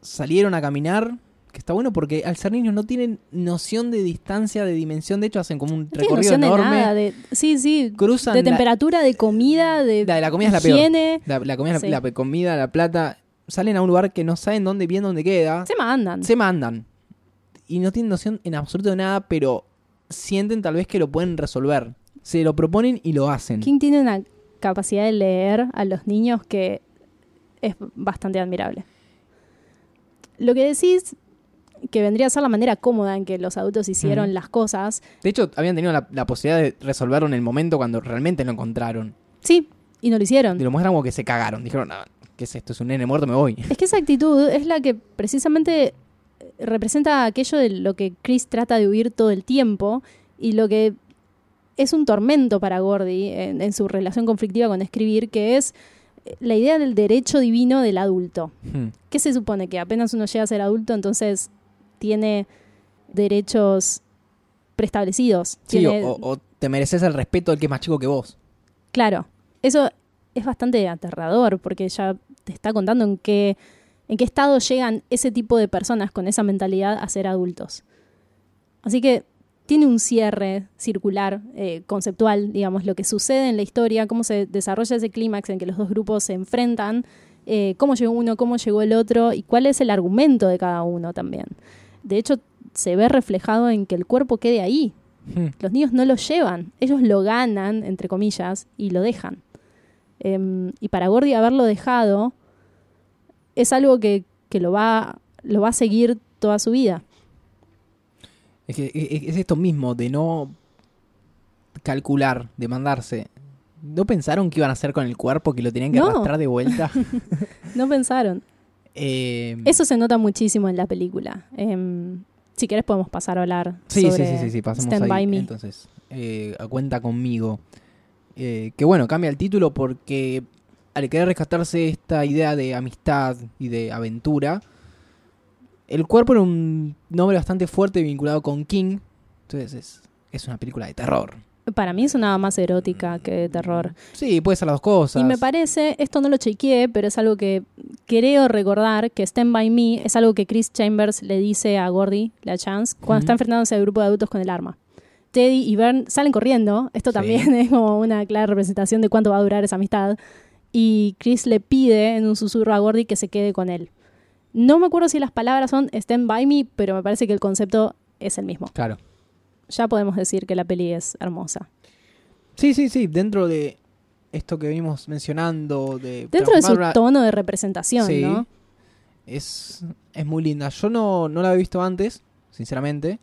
salieron a caminar, que está bueno porque al ser niños no tienen noción de distancia, de dimensión, de hecho hacen como un No recorrido de enorme. nada. De, sí, sí. cruzan De la- temperatura, de comida, de, la de la comida es la peor. La, la comida, Sí. la, la comida, la plata, salen a un lugar que no saben dónde bien dónde queda, Se mandan. se mandan. Y no tienen noción en absoluto de nada, pero sienten tal vez que lo pueden resolver. Se lo proponen y lo hacen. King tiene una capacidad de leer a los niños que es bastante admirable. Lo que decís, que vendría a ser la manera cómoda en que los adultos hicieron las cosas, De hecho, habían tenido la, la posibilidad de resolverlo en el momento cuando realmente lo encontraron. sí, y no lo hicieron. Y lo muestran como que se cagaron. Dijeron, "Ah, ¿qué es esto? Es un nene muerto, me voy. Es que esa actitud es la que precisamente eh, representa aquello de lo que Chris trata de huir todo el tiempo y lo que es un tormento para Gordy en, en su relación conflictiva con escribir, que es eh, la idea del derecho divino del adulto. Hmm. ¿Qué se supone? Que apenas uno llega a ser adulto, entonces tiene derechos preestablecidos. Sí, Tiene- o, o te mereces el respeto del que es más chico que vos. Claro, eso es bastante aterrador porque ya te está contando en qué, en qué estado llegan ese tipo de personas con esa mentalidad a ser adultos. Así que tiene un cierre circular, eh, conceptual, digamos, lo que sucede en la historia, cómo se desarrolla ese clímax en que los dos grupos se enfrentan, eh, cómo llegó uno, cómo llegó el otro y cuál es el argumento de cada uno también. De hecho, se ve reflejado en que el cuerpo quede ahí. Hmm. Los niños no lo llevan, ellos lo ganan, entre comillas, y lo dejan. Em, y para Gordy haberlo dejado es algo que, que lo, va, lo va a seguir toda su vida. Es, que, es es esto mismo de no calcular, de mandarse. ¿No pensaron qué iban a hacer con el cuerpo, que lo tenían que No. arrastrar de vuelta? <laughs> <laughs> No pensaron. Eh, Eso se nota muchísimo en la película. Em, si querés podemos pasar a hablar sí, sí, sobre sí, sí, sí, pasamos Stand ahí. By Me. Entonces, eh, cuenta conmigo. Eh, que bueno, cambia el título porque al querer rescatarse esta idea de amistad y de aventura, el cuerpo era un nombre bastante fuerte vinculado con King. Entonces es, es una película de terror. Para mí sonaba más erótica que de terror. Sí, puede ser las dos cosas. Y me parece, esto no lo chequeé, pero es algo que creo recordar, que Stand By Me es algo que Chris Chambers le dice a Gordy, la Chance, cuando Ujú. está enfrentándose al grupo de adultos con el arma. Teddy y Vern salen corriendo, esto Sí. también <laughs> es como una clara representación de cuánto va a durar esa amistad, y Chris le pide en un susurro a Gordy que se quede con él. No me acuerdo si las palabras son Stand By Me, pero me parece que el concepto es el mismo. Claro. Ya podemos decir que la peli es hermosa. Sí, sí, sí. Dentro de esto que vimos mencionando, de Dentro de su tono de representación, Sí. ¿no? Es, es muy linda. Yo no, no la había visto antes, sinceramente.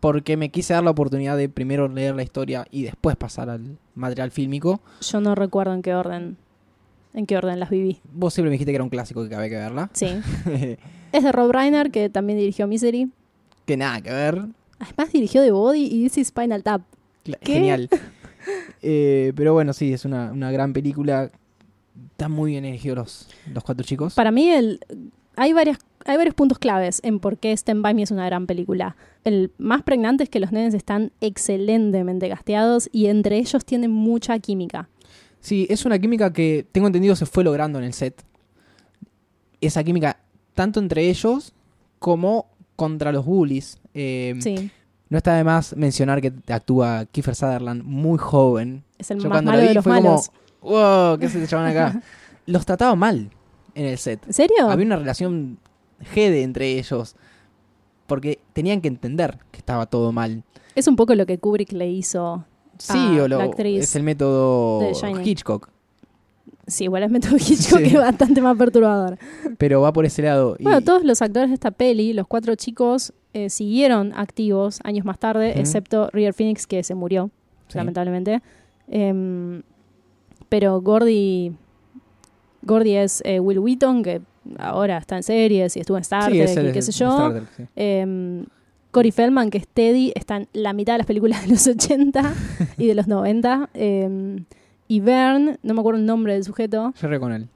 Porque me quise dar la oportunidad de primero leer la historia y después pasar al material fílmico. Yo no recuerdo en qué orden, en qué orden las viví. Vos siempre me dijiste que era un clásico que había que verla. Sí. <laughs> es de Rob Reiner, que también dirigió Misery. que nada que ver. Además dirigió The Body y This is Spinal Tap. Genial. <laughs> Eh, pero bueno, sí, es una, una gran película. Están muy bien elegidos los, los cuatro chicos. Para mí el, hay, varias, hay varios puntos claves en por qué Stand By Me es una gran película. El más pregnante es que los nenes están excelentemente gasteados y entre ellos tienen mucha química. Sí, es una química que tengo entendido se fue logrando en el set. Esa química tanto entre ellos como contra los bullies. Eh, Sí, No está de más mencionar que actúa Kiefer Sutherland muy joven. es el Yo más cuando malo lo de los fue malos. como, wow, ¿qué se llaman acá? <laughs> Los trataba mal en el set. ¿En serio? Había una relación jede entre ellos. Porque tenían que entender que estaba todo mal. Es un poco lo que Kubrick le hizo. Sí, Ah, o lo- la actriz es el método. Hitchcock. Sí, igual es método <laughs> Hitchcock Sí. que es bastante más perturbador. Pero va por ese lado. y- Bueno, todos los actores de esta peli, los cuatro chicos, eh, siguieron activos años más tarde, excepto River Phoenix, que se murió, Sí. lamentablemente. Em, pero Gordy, Gordy es eh, Will Wheaton, que ahora está en series y estuvo en Star Trek y qué sé yo. Star Trek, sí. Em, Corey Feldman, que es Teddy, está en la mitad de las películas de los 80 y de los 90. Em, y Vern, no me acuerdo el nombre del sujeto, Jerry con él.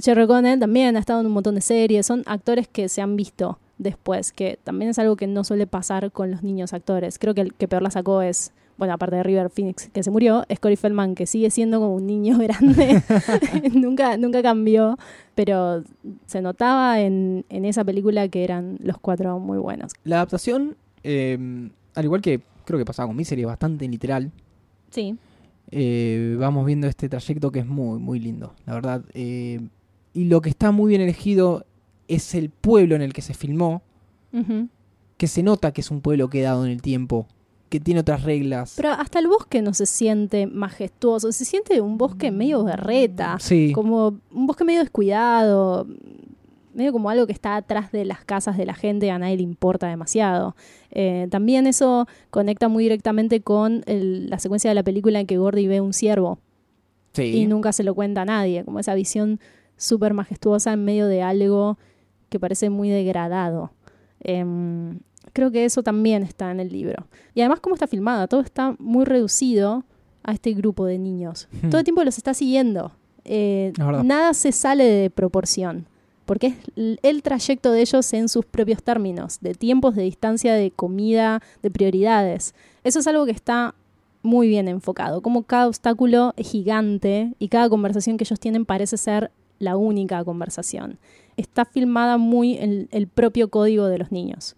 Jerry Connell también ha estado en un montón de series. Son actores que se han visto después, que también es algo que no suele pasar con los niños actores. Creo que el que peor la sacó es, bueno, aparte de River Phoenix, que se murió, es Corey Feldman, que sigue siendo como un niño <laughs> grande. <laughs> nunca, nunca cambió, pero se notaba en, en esa película que eran los cuatro muy buenos. La adaptación, eh, al igual que creo que pasaba con Misery, es bastante literal. Sí. Eh, vamos viendo este trayecto que es muy, muy lindo, la verdad. Eh, y lo que está muy bien elegido es el pueblo en el que se filmó, que se nota que es un pueblo quedado en el tiempo, que tiene otras reglas. Pero hasta el bosque no se siente majestuoso, se siente un bosque medio berreta. sí, como un bosque medio descuidado, medio como algo que está atrás de las casas de la gente, a nadie le importa demasiado. Eh, también eso conecta muy directamente con el- la secuencia de la película en que Gordy ve un ciervo sí. y nunca se lo cuenta a nadie, como esa visión súper majestuosa en medio de algo que parece muy degradado. Em, creo que eso también está en el libro. Y además cómo está filmada, todo está muy reducido a este grupo de niños. Hmm. Todo el tiempo los está siguiendo. Eh, nada se sale de proporción, porque es el trayecto de ellos en sus propios términos, de tiempos, de distancia, de comida, de prioridades. Eso es algo que está muy bien enfocado, como cada obstáculo es gigante y cada conversación que ellos tienen parece ser la única conversación. Está filmada muy en el propio código de los niños.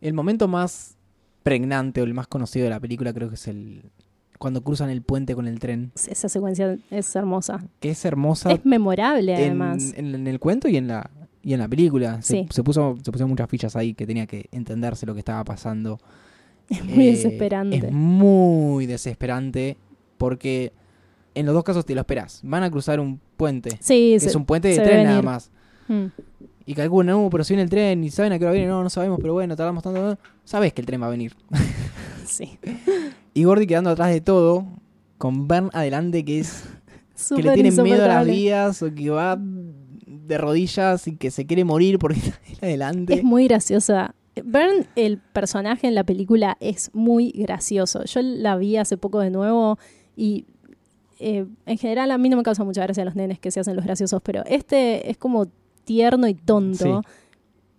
El momento más pregnante o el más conocido de la película creo que es el cuando cruzan el puente con el tren, Esa secuencia es hermosa. que es hermosa Es memorable, en, además. en- en el cuento y en la y en la película. Se, Sí. se puso se pusieron muchas fichas ahí que tenía que entenderse lo que estaba pasando. <laughs> Es muy Eh, desesperante. Es muy desesperante porque en los dos casos te lo esperas. Van a cruzar un puente. sí, se- es un puente de tren nada más. Mm. Y calculan, no, pero si viene el tren y saben a qué hora viene, no, no sabemos, pero bueno, tardamos tanto. Sabes que el tren va a venir. <laughs> Sí. Y Gordy quedando atrás de todo, con Bern adelante, que es que le tiene miedo a las vías, o que va de rodillas y que se quiere morir porque está <laughs> adelante. Es muy graciosa. Bern, el personaje en la película, es muy gracioso. Yo la vi hace poco de nuevo y eh, en general a mí no me causa mucha gracia los nenes que se hacen los graciosos, pero este es como tierno y tonto,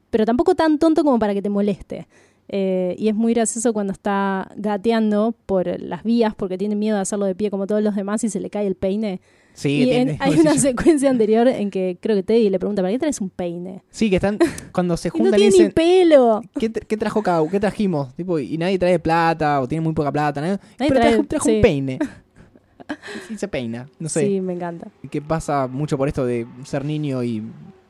pero tampoco tan tonto como para que te moleste. Eh, y es muy gracioso cuando está gateando por las vías porque tiene miedo de hacerlo de pie como todos los demás y se le cae el peine. Sí, y en- <laughs> hay una secuencia anterior en que creo que Teddy le pregunta, ¿para qué traes un peine? Sí, que están cuando se <laughs> Y no juntan y tiene ni pelo. ¿qué, tra- qué trajo cada ¿Qué trajimos? Tipo, y nadie trae plata o tiene muy poca plata. nadie- Nadie pero trae- trajo, trajo sí. un peine. <laughs> Sí, se peina. No sé. Sí, me encanta. Que pasa mucho por esto de ser niño y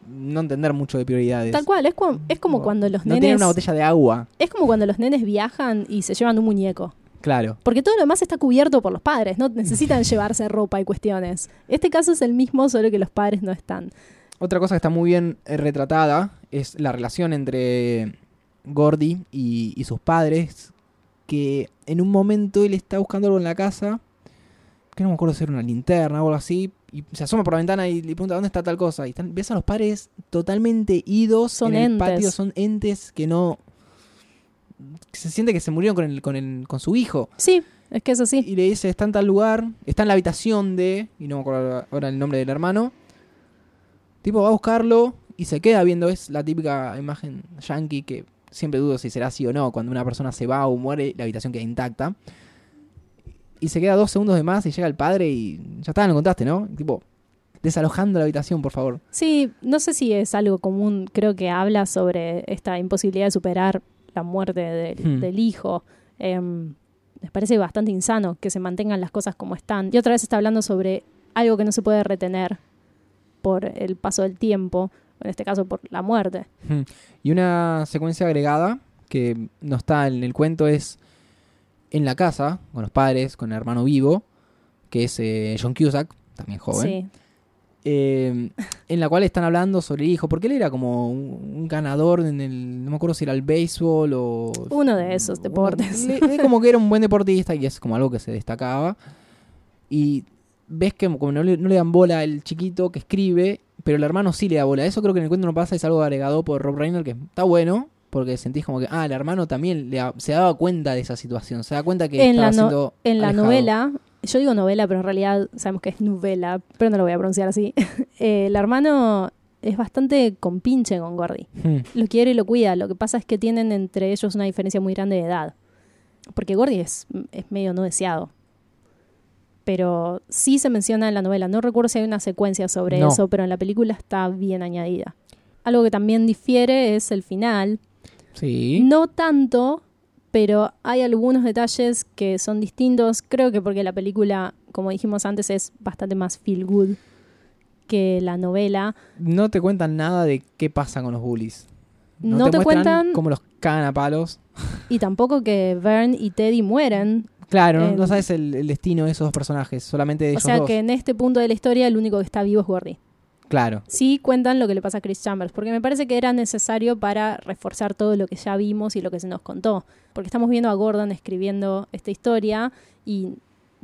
no entender mucho de prioridades. Tal cual, es, cu- es como No- cuando los no tienen nenes. una botella de agua. Es como cuando los nenes viajan y se llevan un muñeco. Claro. Porque todo lo demás está cubierto por los padres, no necesitan <laughs> llevarse ropa y cuestiones. Este caso es el mismo, solo que los padres no están. Otra cosa que está muy bien eh, retratada es la relación entre Gordy y, y sus padres. Que en un momento él está buscando algo en la casa. Que no me acuerdo si era una linterna o algo así. Y se asoma por la ventana y le pregunta dónde está tal cosa. Y están- ves a los padres totalmente idos Son en el entes. patio. Son entes que no. que se siente que se murieron con, el, con, el, con su hijo. Sí, es que es así. Y le dice, está en tal lugar, está en la habitación de... Y no me acuerdo ahora el nombre del hermano. Tipo, va a buscarlo y se queda viendo. Es la típica imagen yankee que siempre dudo si será así o no. Cuando una persona se va o muere, la habitación queda intacta. Y se queda dos segundos de más y llega el padre y ya está, lo encontraste, ¿no? Tipo, desalojando la habitación, por favor. Sí, no sé si es algo común, creo que habla sobre esta imposibilidad de superar la muerte del, Hmm. del hijo. Em, me parece bastante insano que se mantengan las cosas como están. Y otra vez está hablando sobre algo que no se puede retener por el paso del tiempo, en este caso por la muerte. Y una secuencia agregada que no está en el cuento es en la casa, con los padres, con el hermano vivo, que es eh, John Cusack, también joven, Sí, eh, en la cual están hablando sobre el hijo, porque él era como un, un ganador en el, no me acuerdo si era el béisbol o... Uno de esos deportes. Le- como que era un buen deportista y es como algo que se destacaba. Y ves que como no le, no le dan bola al chiquito que escribe, pero el hermano sí le da bola. Eso creo que en el cuento no pasa, es algo agregado por Rob Reiner que está bueno, porque sentís como que, ah, el hermano también le da- se daba cuenta de esa situación, se da cuenta que En estaba la no- siendo en la alejado. novela, yo digo novela, pero en realidad sabemos que es novela, pero no lo voy a pronunciar así. <laughs> Eh, el hermano es bastante compinche con Gordy. Hmm. Lo quiere y lo cuida. Lo que pasa es que tienen entre ellos una diferencia muy grande de edad. Porque Gordy es, es medio no deseado. Pero sí se menciona en la novela. No recuerdo si hay una secuencia sobre No. eso, pero en la película está bien añadida. Algo que también difiere es el final. Sí. No tanto, pero hay algunos detalles que son distintos. Creo que porque la película, como dijimos antes, es bastante más feel good que la novela. No te cuentan nada de qué pasa con los bullies. No, te, cuentan cómo los cagan a palos. y tampoco que Vern y Teddy mueren. Claro, no- Eh, no sabes el, el destino de esos dos personajes, solamente de O ellos sea dos. que en este punto de la historia el único que está vivo es Gordy. Claro. Sí cuentan lo que le pasa a Chris Chambers, porque me parece que era necesario para reforzar todo lo que ya vimos y lo que se nos contó. Porque estamos viendo a Gordon escribiendo esta historia y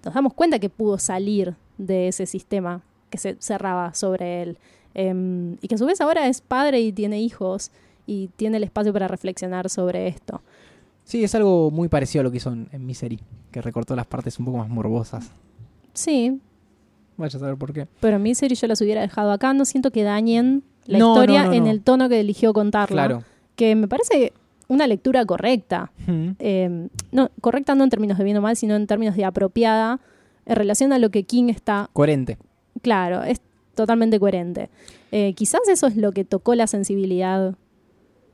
nos damos cuenta que pudo salir de ese sistema que se cerraba sobre él. Em, y que a su vez ahora es padre y tiene hijos y tiene el espacio para reflexionar sobre esto. Sí, es algo muy parecido a lo que hizo en, en Misery, que recortó las partes un poco más morbosas. Sí, Vaya a saber por qué. pero a mí serio yo las hubiera dejado acá. No siento que dañen la No, historia no, no, en el tono que eligió contarla. Claro. Que me parece una lectura correcta. Eh, no, correcta no en términos de bien o mal, sino en términos de apropiada en relación a lo que King está. Coherente. Claro, es totalmente coherente. Eh, quizás eso es lo que tocó la sensibilidad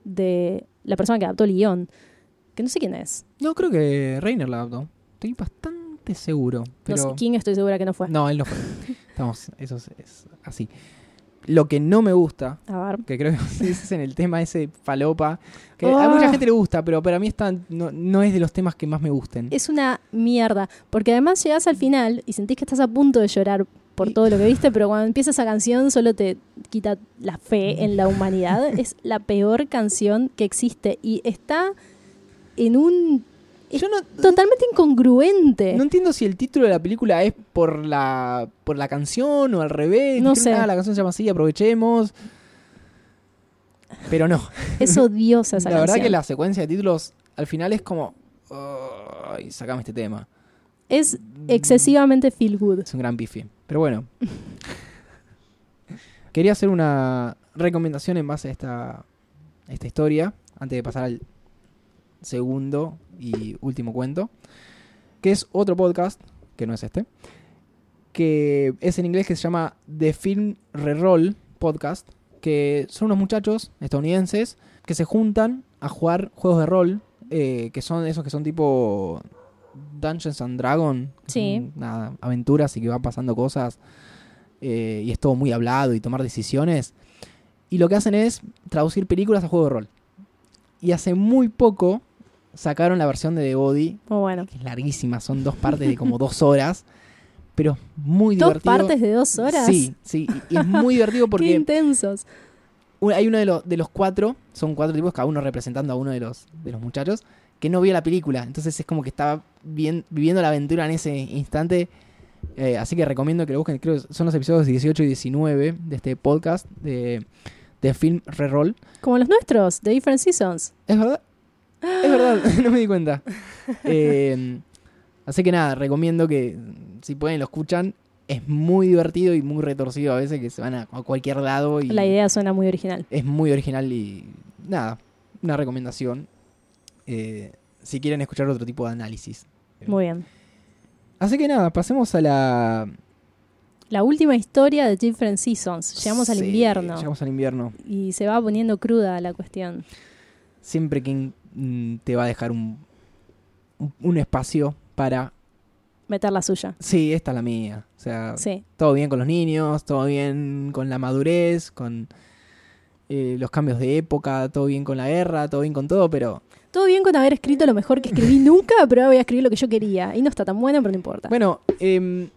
de la persona que adaptó el guion. que no sé quién es. No, creo que Reiner la adaptó. Estoy bastante seguro. Pero... No sé quién estoy segura que no fue. No, él no fue. Estamos, eso es, es así. Lo que no me gusta, A ver. que creo que <laughs> es en el tema ese falopa, que Oh. a mucha gente le gusta, pero para mí está, no, no es de los temas que más me gusten. Es una mierda. Porque además llegas al final y sentís que estás a punto de llorar por todo lo que viste, pero cuando empieza esa canción solo te quita la fe en la humanidad. es la peor canción que existe y está en un... es Yo no, totalmente incongruente. no entiendo si el título de la película es por la por la canción o al revés. No sé. "Ah, la canción se llama así, aprovechemos. Pero no. <laughs> Es odiosa esa la verdad canción. que la secuencia de títulos al final es como... Ay, sacame este tema. Es excesivamente feel good. Es un gran pifi. Pero bueno. Quería hacer una recomendación en base a esta, esta historia, antes de pasar al segundo y último cuento, que es otro podcast, que no es este, que es en inglés que se llama The Film Reroll Podcast, que son unos muchachos estadounidenses que se juntan a jugar juegos de rol, eh, que son esos que son tipo Dungeons and Dragons, Sí. nada, aventuras y que van pasando cosas eh, y es todo muy hablado y tomar decisiones. Y lo que hacen es traducir películas a juego de rol. Y hace muy poco sacaron la versión de The Body, Muy bueno. que es larguísima, son dos partes de como dos horas, pero muy Dos divertido. partes de dos horas. Sí, sí, y es muy divertido <laughs> Qué porque intensos. un- hay uno de, los de los cuatro, son cuatro tipos, cada uno representando a uno de los, de los muchachos, que no vio la película. Entonces es como que estaba bien, viviendo la aventura en ese instante. Eh, así que recomiendo que lo busquen. Creo que son los episodios 18 y 19 de este podcast de, de Film Reroll. Como los nuestros, The Different Seasons. ¿Es verdad? Es verdad, <laughs> no me di cuenta. Eh, así que nada, recomiendo que si pueden lo escuchan. Es muy divertido y muy retorcido a veces que se van a, a cualquier lado y La idea suena muy original. es muy original y nada, una recomendación. eh, si quieren escuchar otro tipo de análisis. Muy bien. Así que nada, pasemos a la... La última historia de Different Seasons. Llegamos al invierno. Llegamos al invierno. Y se va poniendo cruda la cuestión. Siempre quien mm, te va a dejar un, un, un espacio para... Meter la suya. Sí, esta es la mía. O sea, Sí. todo bien con los niños, todo bien con la madurez, con eh, los cambios de época, todo bien con la guerra, todo bien con todo, pero Todo bien con haber escrito lo mejor que escribí <laughs> nunca, pero ahora voy a escribir lo que yo quería. Y no está tan bueno, pero no importa. bueno, em,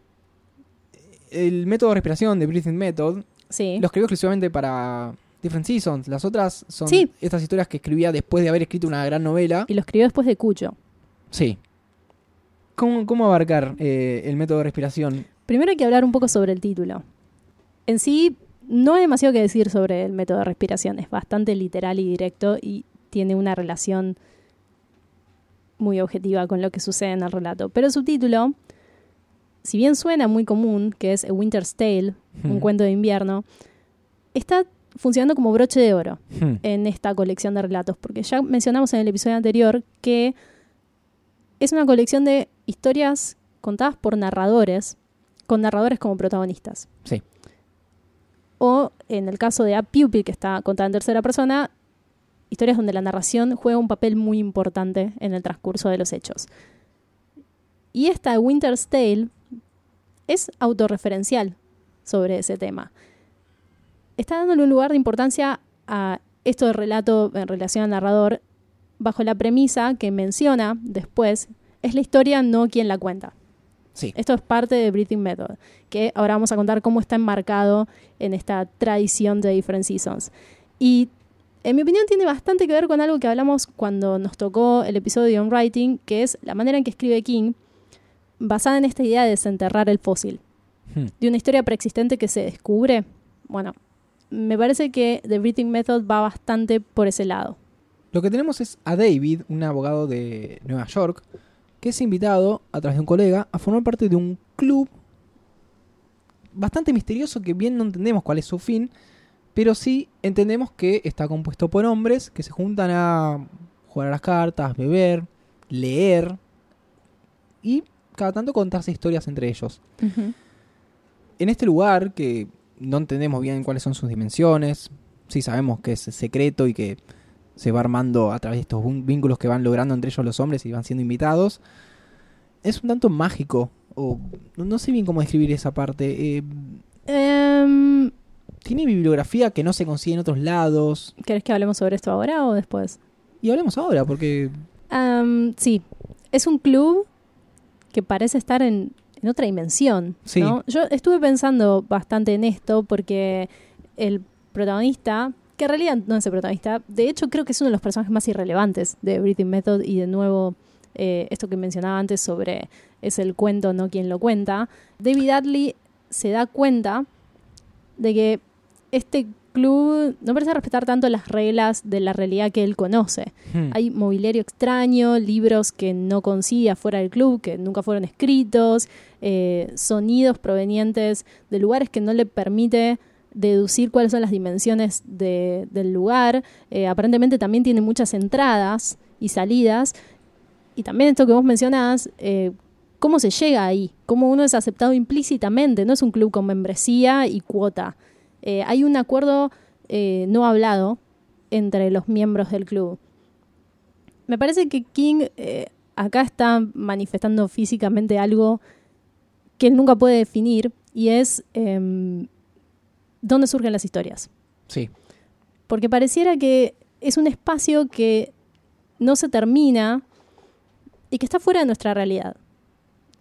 el método de respiración de Breathing Method sí. lo escribió exclusivamente para Different Seasons. Las otras son Sí. estas historias que escribía después de haber escrito una gran novela. Y lo escribió después de Cucho. Sí. ¿Cómo, cómo abarcar eh, el método de respiración? Primero hay que hablar un poco sobre el título. En sí, no hay demasiado que decir sobre el método de respiración. Es bastante literal y directo y tiene una relación muy objetiva con lo que sucede en el relato. Pero el subtítulo, si bien suena muy común, que es A Winter's Tale, un cuento de invierno, está funcionando como broche de oro Hmm. en esta colección de relatos, porque ya mencionamos en el episodio anterior que es una colección de historias contadas por narradores, con narradores como protagonistas. Sí. O en el caso de A Pupil, que está contada en tercera persona, historias donde la narración juega un papel muy importante en el transcurso de los hechos. Y esta Winter's Tale es autorreferencial sobre ese tema. Está dándole un lugar de importancia a esto de relato en relación al narrador bajo la premisa que menciona después es la historia, no quien la cuenta. Sí. Esto es parte de Breathing Method, que ahora vamos a contar cómo está enmarcado en esta tradición de Different Seasons. Y en mi opinión tiene bastante que ver con algo que hablamos cuando nos tocó el episodio de On Writing, que es la manera en que escribe King, basada en esta idea de desenterrar el fósil, Hmm. de una historia preexistente que se descubre. Bueno, me parece que The Breathing Method va bastante por ese lado. Lo que tenemos es a David, un abogado de Nueva York, que es invitado a través de un colega a formar parte de un club bastante misterioso que bien no entendemos cuál es su fin, pero sí entendemos que está compuesto por hombres que se juntan a jugar a las cartas, beber, leer y cada tanto contarse historias entre ellos. En este lugar, que no entendemos bien cuáles son sus dimensiones, sí sabemos que es secreto y que se va armando a través de estos vínculos que van logrando entre ellos los hombres y van siendo invitados. Es un tanto mágico, o no- sé bien cómo describir esa parte. eh, Em, tiene bibliografía que no se consigue en otros lados. ¿Querés que hablemos sobre esto ahora o después? Y hablemos ahora, porque Am, sí, es un club que parece estar en, en otra dimensión. Sí. ¿no? Yo estuve pensando bastante en esto porque el protagonista, que en realidad no es el protagonista, de hecho creo que es uno de los personajes más irrelevantes de Breathing Method y de nuevo eh, esto que mencionaba antes sobre es el cuento, no quien lo cuenta. David Dudley se da cuenta de que este club no parece respetar tanto las reglas de la realidad que él conoce. hmm, Hay mobiliario extraño, libros que no consigue afuera del club, que nunca fueron escritos, eh, sonidos provenientes de lugares que no le permite deducir cuáles son las dimensiones de- del lugar. Eh, aparentemente también tiene muchas entradas y salidas. Y también esto que vos mencionás, eh, cómo se llega ahí, cómo uno es aceptado implícitamente, no es un club con membresía y cuota. Eh, hay un acuerdo eh, no hablado entre los miembros del club. Me parece que King eh, acá está manifestando físicamente algo que él nunca puede definir y es em, dónde surgen las historias. sí. Porque pareciera que es un espacio que no se termina y que está fuera de nuestra realidad.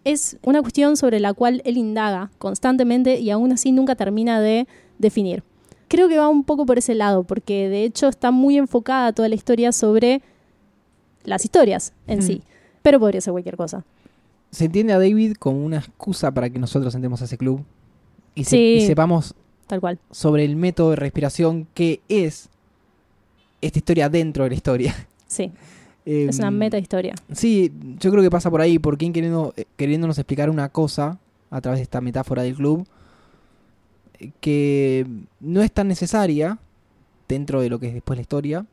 Es una cuestión sobre la cual él indaga constantemente y aún así nunca termina de definir. Creo que va un poco por ese lado, porque de hecho está muy enfocada toda la historia sobre las historias en sí, pero podría ser cualquier cosa. Se entiende a David como una excusa para que nosotros entremos a ese club y, se- Sí. y sepamos Tal cual. sobre el método de respiración que es esta historia dentro de la historia. Sí, <laughs> Eh, es una meta historia. Sí, yo creo que pasa por ahí, por King queriendo, eh, queriéndonos explicar una cosa a través de esta metáfora del club que no es tan necesaria dentro de lo que es después la historia,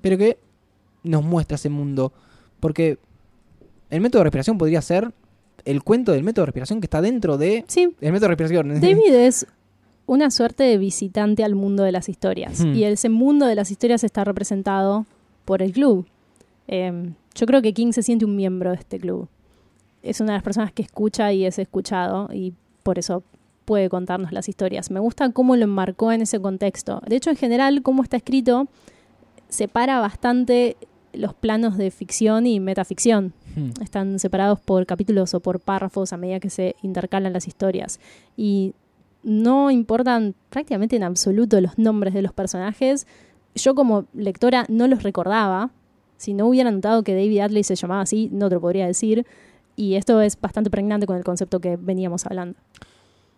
pero que nos muestra ese mundo. Porque el método de respiración podría ser el cuento del método de respiración que está dentro de Sí, el método de respiración. <laughs> David es una suerte de visitante al mundo de las historias. Hmm. Y ese mundo de las historias está representado por el club. Eh, yo creo que King se siente un miembro de este club. Es una de las personas que escucha y es escuchado y por eso puede contarnos las historias. Me gusta cómo lo enmarcó en ese contexto. De hecho, en general, cómo está escrito separa bastante los planos de ficción y metaficción Hmm. están separados por capítulos o por párrafos a medida que se intercalan las historias. Y no importan prácticamente en absoluto los nombres de los personajes. Yo como lectora no los recordaba. Si no hubiera notado que David Adley se llamaba así, no te lo podría decir. Y esto es bastante pregnante con el concepto que veníamos hablando.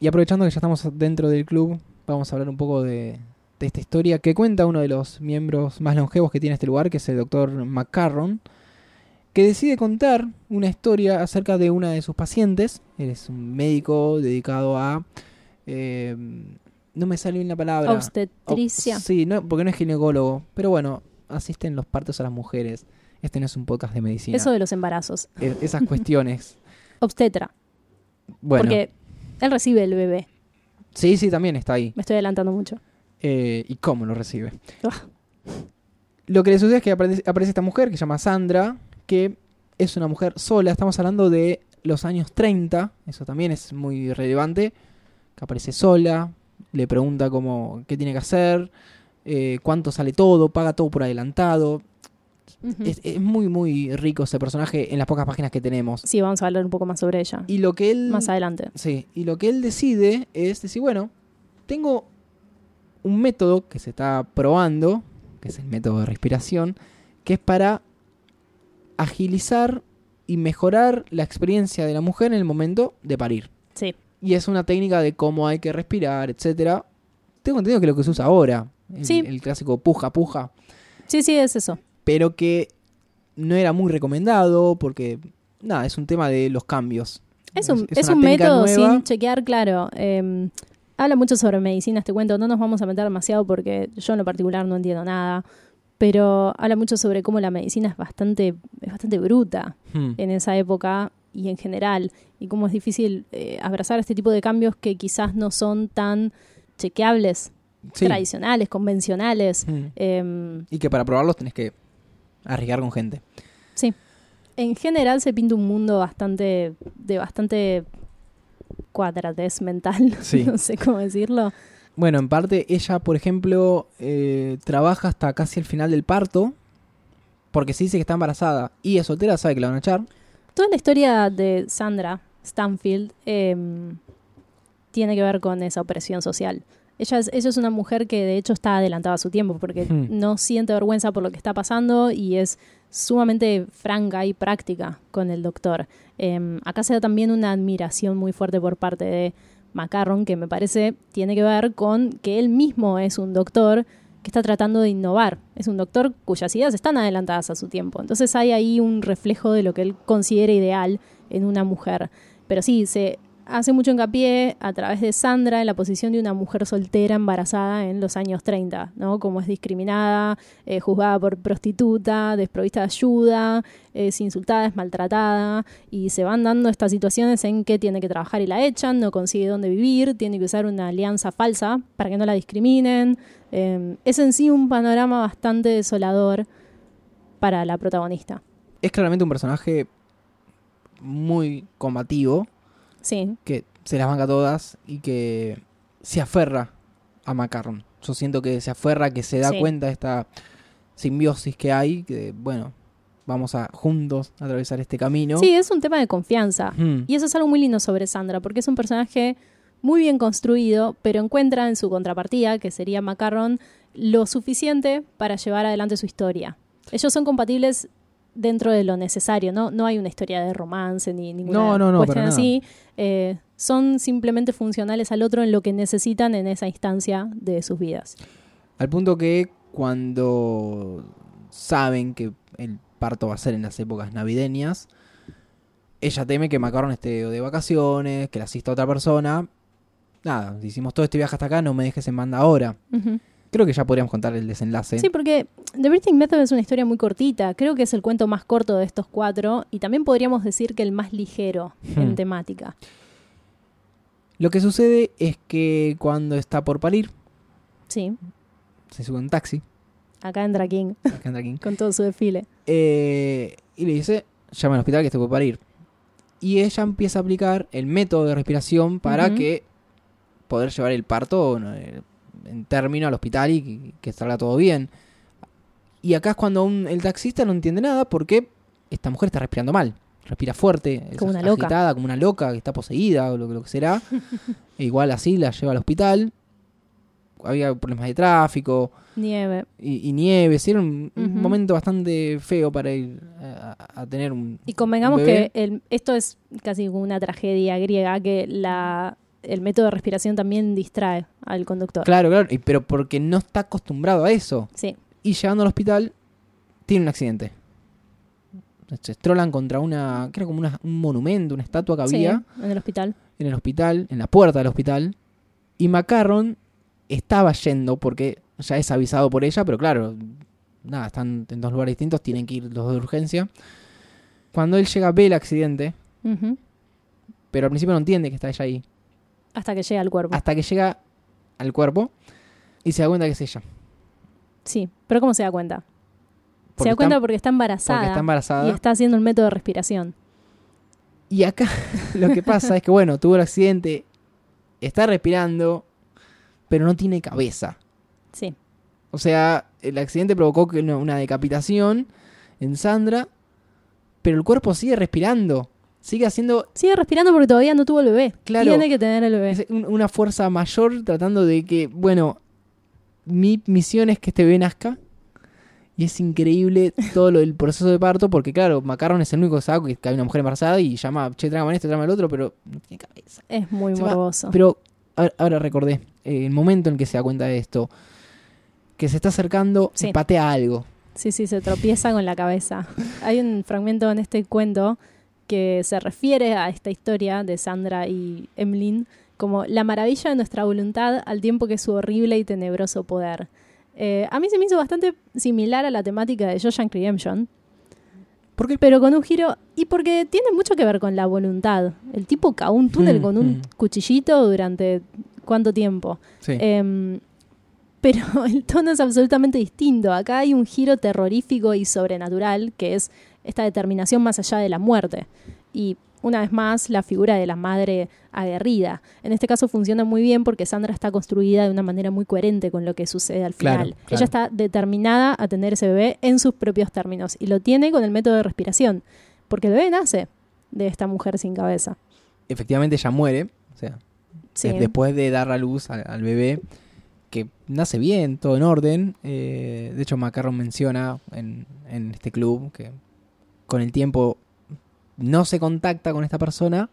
Y aprovechando que ya estamos dentro del club, vamos a hablar un poco de, de esta historia que cuenta uno de los miembros más longevos que tiene este lugar, que es el doctor McCarron, que decide contar una historia acerca de una de sus pacientes. Él es un médico dedicado a... eh, no me sale bien la palabra. Obstetricia. Ob- sí, no, porque no es ginecólogo, pero bueno, asisten los partos a las mujeres. Este no es un podcast de medicina. Eso de los embarazos. Es- esas <laughs> cuestiones. Obstetra. Bueno, Porque él recibe el bebé. sí, sí, también está ahí. Me estoy adelantando mucho. Eh, ¿Y cómo lo recibe? Ah. Lo que le sucede es que aparece, aparece esta mujer que se llama Sandra, que es una mujer sola. Estamos hablando de los años 30, eso también es muy relevante. Que aparece sola, le pregunta cómo, qué tiene que hacer, eh, cuánto sale todo, paga todo por adelantado. Es, es muy, muy rico ese personaje en las pocas páginas que tenemos. Sí, vamos a hablar un poco más sobre ella. Y lo que él. Más adelante. Sí, y lo que él decide es decir, bueno, tengo un método que se está probando, que es el método de respiración, que es para agilizar y mejorar la experiencia de la mujer en el momento de parir. Sí. Y es una técnica de cómo hay que respirar, etcétera. Tengo entendido que lo que se usa ahora, el, Sí. el clásico puja, puja, Sí, sí, es eso. Pero que no era muy recomendado porque, nada, es un tema de los cambios. Es un, Es- es método nueva. sin chequear, claro. eh, habla mucho sobre medicina este cuento. No nos vamos a meter demasiado porque yo en lo particular no entiendo nada. Pero habla mucho sobre cómo la medicina es bastante, es bastante bruta Hmm. en esa época y en general. Y cómo es difícil eh, abrazar este tipo de cambios que quizás no son tan chequeables Sí. tradicionales, convencionales. Mm. Em, Y que para probarlos tenés que arriesgar con gente. sí. En general se pinta un mundo bastante. de bastante cuadratez mental. <laughs> Sí. no sé cómo decirlo. Bueno, en parte ella, por ejemplo, eh, trabaja hasta casi el final del parto. Porque se dice que está embarazada y es soltera, sabe que la van a echar. Toda la historia de Sandra Stanfield em, tiene que ver con esa opresión social. Ella es, ella es una mujer que de hecho está adelantada a su tiempo porque Hmm. no siente vergüenza por lo que está pasando y es sumamente franca y práctica con el doctor. Em, acá se da también una admiración muy fuerte por parte de Macarron que me parece tiene que ver con que él mismo es un doctor que está tratando de innovar. Es un doctor cuyas ideas están adelantadas a su tiempo. Entonces hay ahí un reflejo de lo que él considera ideal en una mujer. Pero sí, se hace mucho hincapié a través de Sandra en la posición de una mujer soltera embarazada en los años 30, ¿no? Como es discriminada, eh, juzgada por prostituta, desprovista de ayuda, es insultada, es maltratada, y se van dando estas situaciones en que tiene que trabajar y la echan, no consigue dónde vivir, tiene que usar una alianza falsa para que no la discriminen. Eh, es en sí un panorama bastante desolador para la protagonista. Es claramente un personaje muy combativo, Sí, que se las banca todas y que se aferra a Macaron. Yo siento que se aferra, que se da Sí. cuenta de esta simbiosis que hay, que bueno, vamos a juntos atravesar este camino. sí, es un tema de confianza. Mm. Y eso es algo muy lindo sobre Sandra, porque es un personaje muy bien construido, pero encuentra en su contrapartida, que sería Macarron, lo suficiente para llevar adelante su historia. Ellos son compatibles dentro de lo necesario, ¿no? No hay una historia de romance ni ninguna No, no, no, cuestión así. Eh, son simplemente funcionales al otro en lo que necesitan en esa instancia de sus vidas. Al punto que cuando saben que el parto va a ser en las épocas navideñas, ella teme que Macaron esté de vacaciones, que la asista otra persona. Nada, hicimos todo este viaje hasta acá, no me dejes en banda ahora. Ujú. Creo que ya podríamos contar el desenlace. Sí, porque The Birthing Method es una historia muy cortita. Creo que es el cuento más corto de estos cuatro y también podríamos decir que el más ligero en Hmm. temática. Lo que sucede es que cuando está por parir, Sí, se sube a un taxi, acá entra King acá anda King, <laughs> con todo su desfile. eh, y le dice, llama al hospital que esté por parir. Y ella empieza a aplicar el método de respiración para que poder llevar el parto no, en término al hospital y que, que salga todo bien. Y acá es cuando un- el taxista no entiende nada porque esta mujer está respirando mal. Respira fuerte, es Como una loca. agitada, como una loca, que está poseída o lo, que- lo que será. <laughs> E igual así la lleva al hospital. Había problemas de tráfico Nieve. y, y nieve. sí, era un, momento bastante feo para ir a, a tener un. Y convengamos un bebé. que el- esto es casi como una tragedia griega, que la, el método de respiración también distrae al conductor. Claro, claro, y- pero porque no está acostumbrado a eso. Sí, Y llegando al hospital, tiene un accidente. Se estrolan contra una. que era como una- un monumento, una estatua que sí, había en el hospital. en el hospital, en la puerta del hospital. Y Macarron estaba yendo porque ya es avisado por ella, pero claro, nada, están en dos lugares distintos, tienen que ir los dos de urgencia. Cuando él llega, ve el accidente, pero al principio no entiende que está ella ahí. Hasta que llega al cuerpo. Hasta que llega al cuerpo y se da cuenta que es ella. Sí, pero ¿cómo se da cuenta? Porque se da está- cuenta porque está embarazada. Porque está embarazada. Y está haciendo el método de respiración. Y acá <laughs> lo que pasa es que, bueno, tuvo el accidente, está respirando, pero no tiene cabeza. Sí. O sea, el accidente provocó una decapitación en Sandra, pero el cuerpo sigue respirando. Sigue haciendo Sigue respirando porque todavía no tuvo el bebé. Claro. Tiene que tener el bebé. una fuerza mayor tratando de que, bueno, mi misión es que este bebé nazca. Y es increíble todo lo del proceso de parto, porque claro, Macaron es el único que sabe que hay una mujer embarazada y llama, che, trágame esto, trágame el otro, pero no tiene cabeza. Es muy Se va- morboso. Pero ahora, ahora recordé eh, el momento en que se da cuenta de esto. Que se está acercando Sí. y patea algo. Sí, sí, se tropieza con la cabeza. Hay un fragmento en este cuento que se refiere a esta historia de Sandra y Emlyn como la maravilla de nuestra voluntad al tiempo que su horrible y tenebroso poder. Eh, a mí se me hizo bastante similar a la temática de Shawshank Redemption, ¿Por qué? pero con un giro y porque tiene mucho que ver con la voluntad. El tipo cavó un túnel Mm, con un mm. cuchillito durante cuánto tiempo. Sí. Em, pero <laughs> el tono es absolutamente distinto. Acá hay un giro terrorífico y sobrenatural, que es esta determinación más allá de la muerte. Y una vez más, la figura de la madre aguerrida. En este caso funciona muy bien porque Sandra está construida de una manera muy coherente con lo que sucede al final. claro. Ella está determinada a tener ese bebé en sus propios términos y lo tiene con el método de respiración, porque el bebé nace de esta mujer sin cabeza. Efectivamente ella muere, o sea, Sí. de- después de dar a luz al, al bebé, que nace bien, todo en orden. eh, de hecho, Macaron menciona en, en este club que con el tiempo no se contacta con esta persona,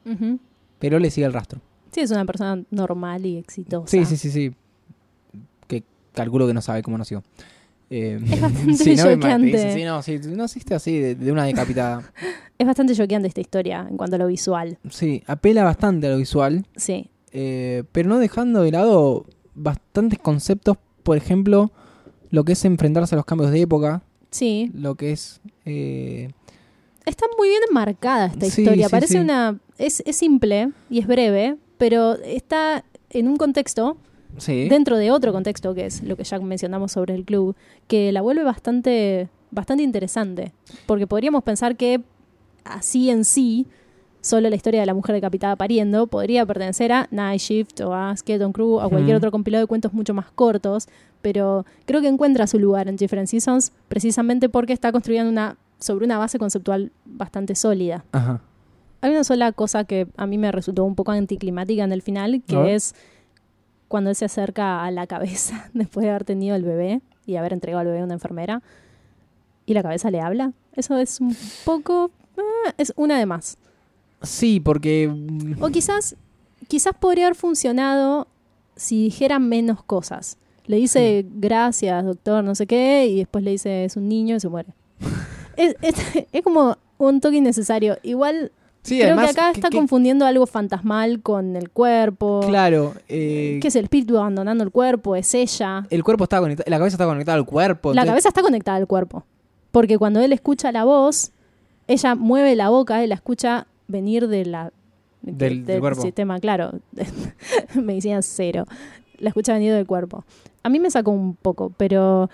pero le sigue el rastro. Sí, es una persona normal y exitosa. Sí, sí, sí, sí. Que calculo que no sabe cómo nació. Eh, Es bastante <laughs> sí, no, choqueante. sí, no, naciste así, de, de una decapitada. <laughs> Es bastante choqueante esta historia en cuanto a lo visual. Sí, apela bastante a lo visual, Sí. eh, pero no dejando de lado bastantes conceptos, por ejemplo, lo que es enfrentarse a los cambios de época, Sí. lo que es... eh, Está muy bien enmarcada esta Sí, historia. sí, Parece sí. una. Es, es simple y es breve, pero está en un contexto, sí, dentro de otro contexto, que es lo que ya mencionamos sobre el club, que la vuelve bastante, bastante interesante. Porque podríamos pensar que así en sí, solo la historia de la mujer decapitada pariendo, podría pertenecer a Night Shift o a Skeleton Crew o a cualquier otro compilado de cuentos mucho más cortos, pero creo que encuentra su lugar en Different Seasons precisamente porque está construyendo una sobre una base conceptual bastante sólida. Ajá. Hay una sola cosa que a mí me resultó un poco anticlimática en el final, que es cuando él se acerca a la cabeza <laughs> después de haber tenido el bebé y haber entregado al bebé a una enfermera y la cabeza le habla. Eso es un poco... eh, es una de más. Sí, porque... mm, O quizás, quizás podría haber funcionado si dijera menos cosas. Le dice gracias, doctor, no sé qué, y después le dice es un niño y se muere. <laughs> es, es- <laughs> es como un toque innecesario. Igual Sí, creo además, que acá que- está que- confundiendo algo fantasmal con el cuerpo. Claro, eh, ¿Qué es el espíritu abandonando el cuerpo? ¿Es ella? el cuerpo está conectado, la cabeza está conectada al cuerpo. La entonces- cabeza está conectada al cuerpo. Porque cuando él escucha la voz, ella mueve la boca y la escucha venir de la, Del- del cuerpo. sistema, claro. <laughs> Medicina cero. La escucha venir del cuerpo. A mí me sacó un poco, pero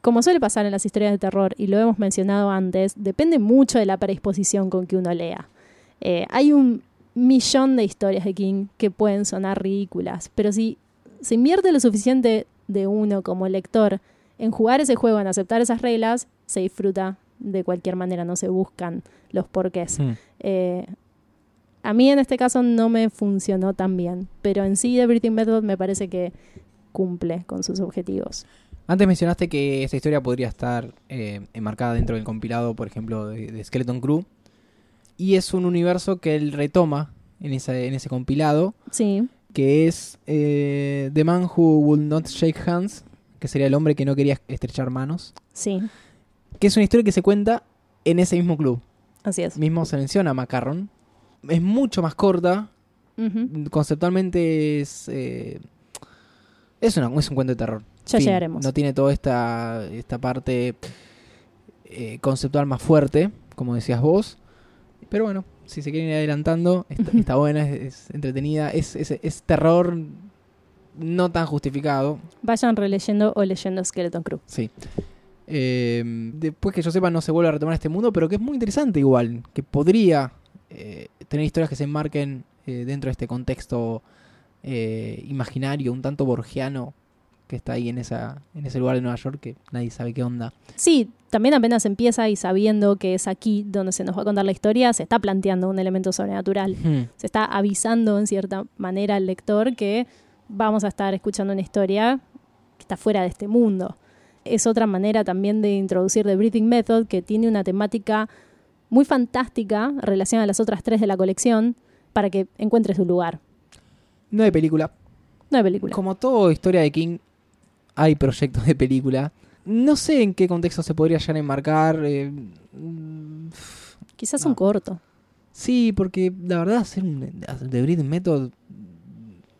como suele pasar en las historias de terror, y lo hemos mencionado antes, depende mucho de la predisposición con que uno lea. Eh, hay un millón de historias de King que pueden sonar ridículas, pero si se invierte lo suficiente de uno como lector en jugar ese juego, en aceptar esas reglas, se disfruta de cualquier manera, no se buscan los porqués. Mm. Eh, a mí en este caso no me funcionó tan bien, pero en sí The Breathing Method me parece que cumple con sus objetivos. Antes mencionaste que esta historia podría estar eh, enmarcada dentro del compilado, por ejemplo, de, de Skeleton Crew. Y es un universo que él retoma en, esa, en ese compilado, Sí, que es eh, The Man Who Would Not Shake Hands, que sería el hombre que no quería estrechar manos. sí, Que es una historia que se cuenta en ese mismo club. así es. Mismo se menciona Macarron. Es mucho más corta. Conceptualmente es. eh, es, una, es un cuento de terror. Ya Fin. llegaremos. No tiene toda esta, esta parte eh, conceptual más fuerte, como decías vos. Pero bueno, si se quieren ir adelantando, está, <laughs> está buena, es, es entretenida. Es, es, es terror no tan justificado. Vayan releyendo o leyendo Skeleton Crew. Sí. Eh, después que yo sepa, no se vuelve a retomar este mundo, pero que es muy interesante igual. Que podría eh, tener historias que se enmarquen eh, dentro de este contexto imaginario, un tanto borgiano, que está ahí en, esa, en ese lugar de Nueva York que nadie sabe qué onda. Sí, también apenas empieza y sabiendo que es aquí donde se nos va a contar la historia, se está planteando un elemento sobrenatural. Hmm. Se está avisando en cierta manera al lector que vamos a estar escuchando una historia que está fuera de este mundo. Es otra manera también de introducir The Breathing Method que tiene una temática muy fantástica relacionada a las otras tres de la colección para que encuentre su lugar. No hay película. No hay película. Como toda historia de King, hay proyectos de película. No sé en qué contexto se podría ya enmarcar. eh, Quizás no. un corto. Sí, porque la verdad hacer un The Method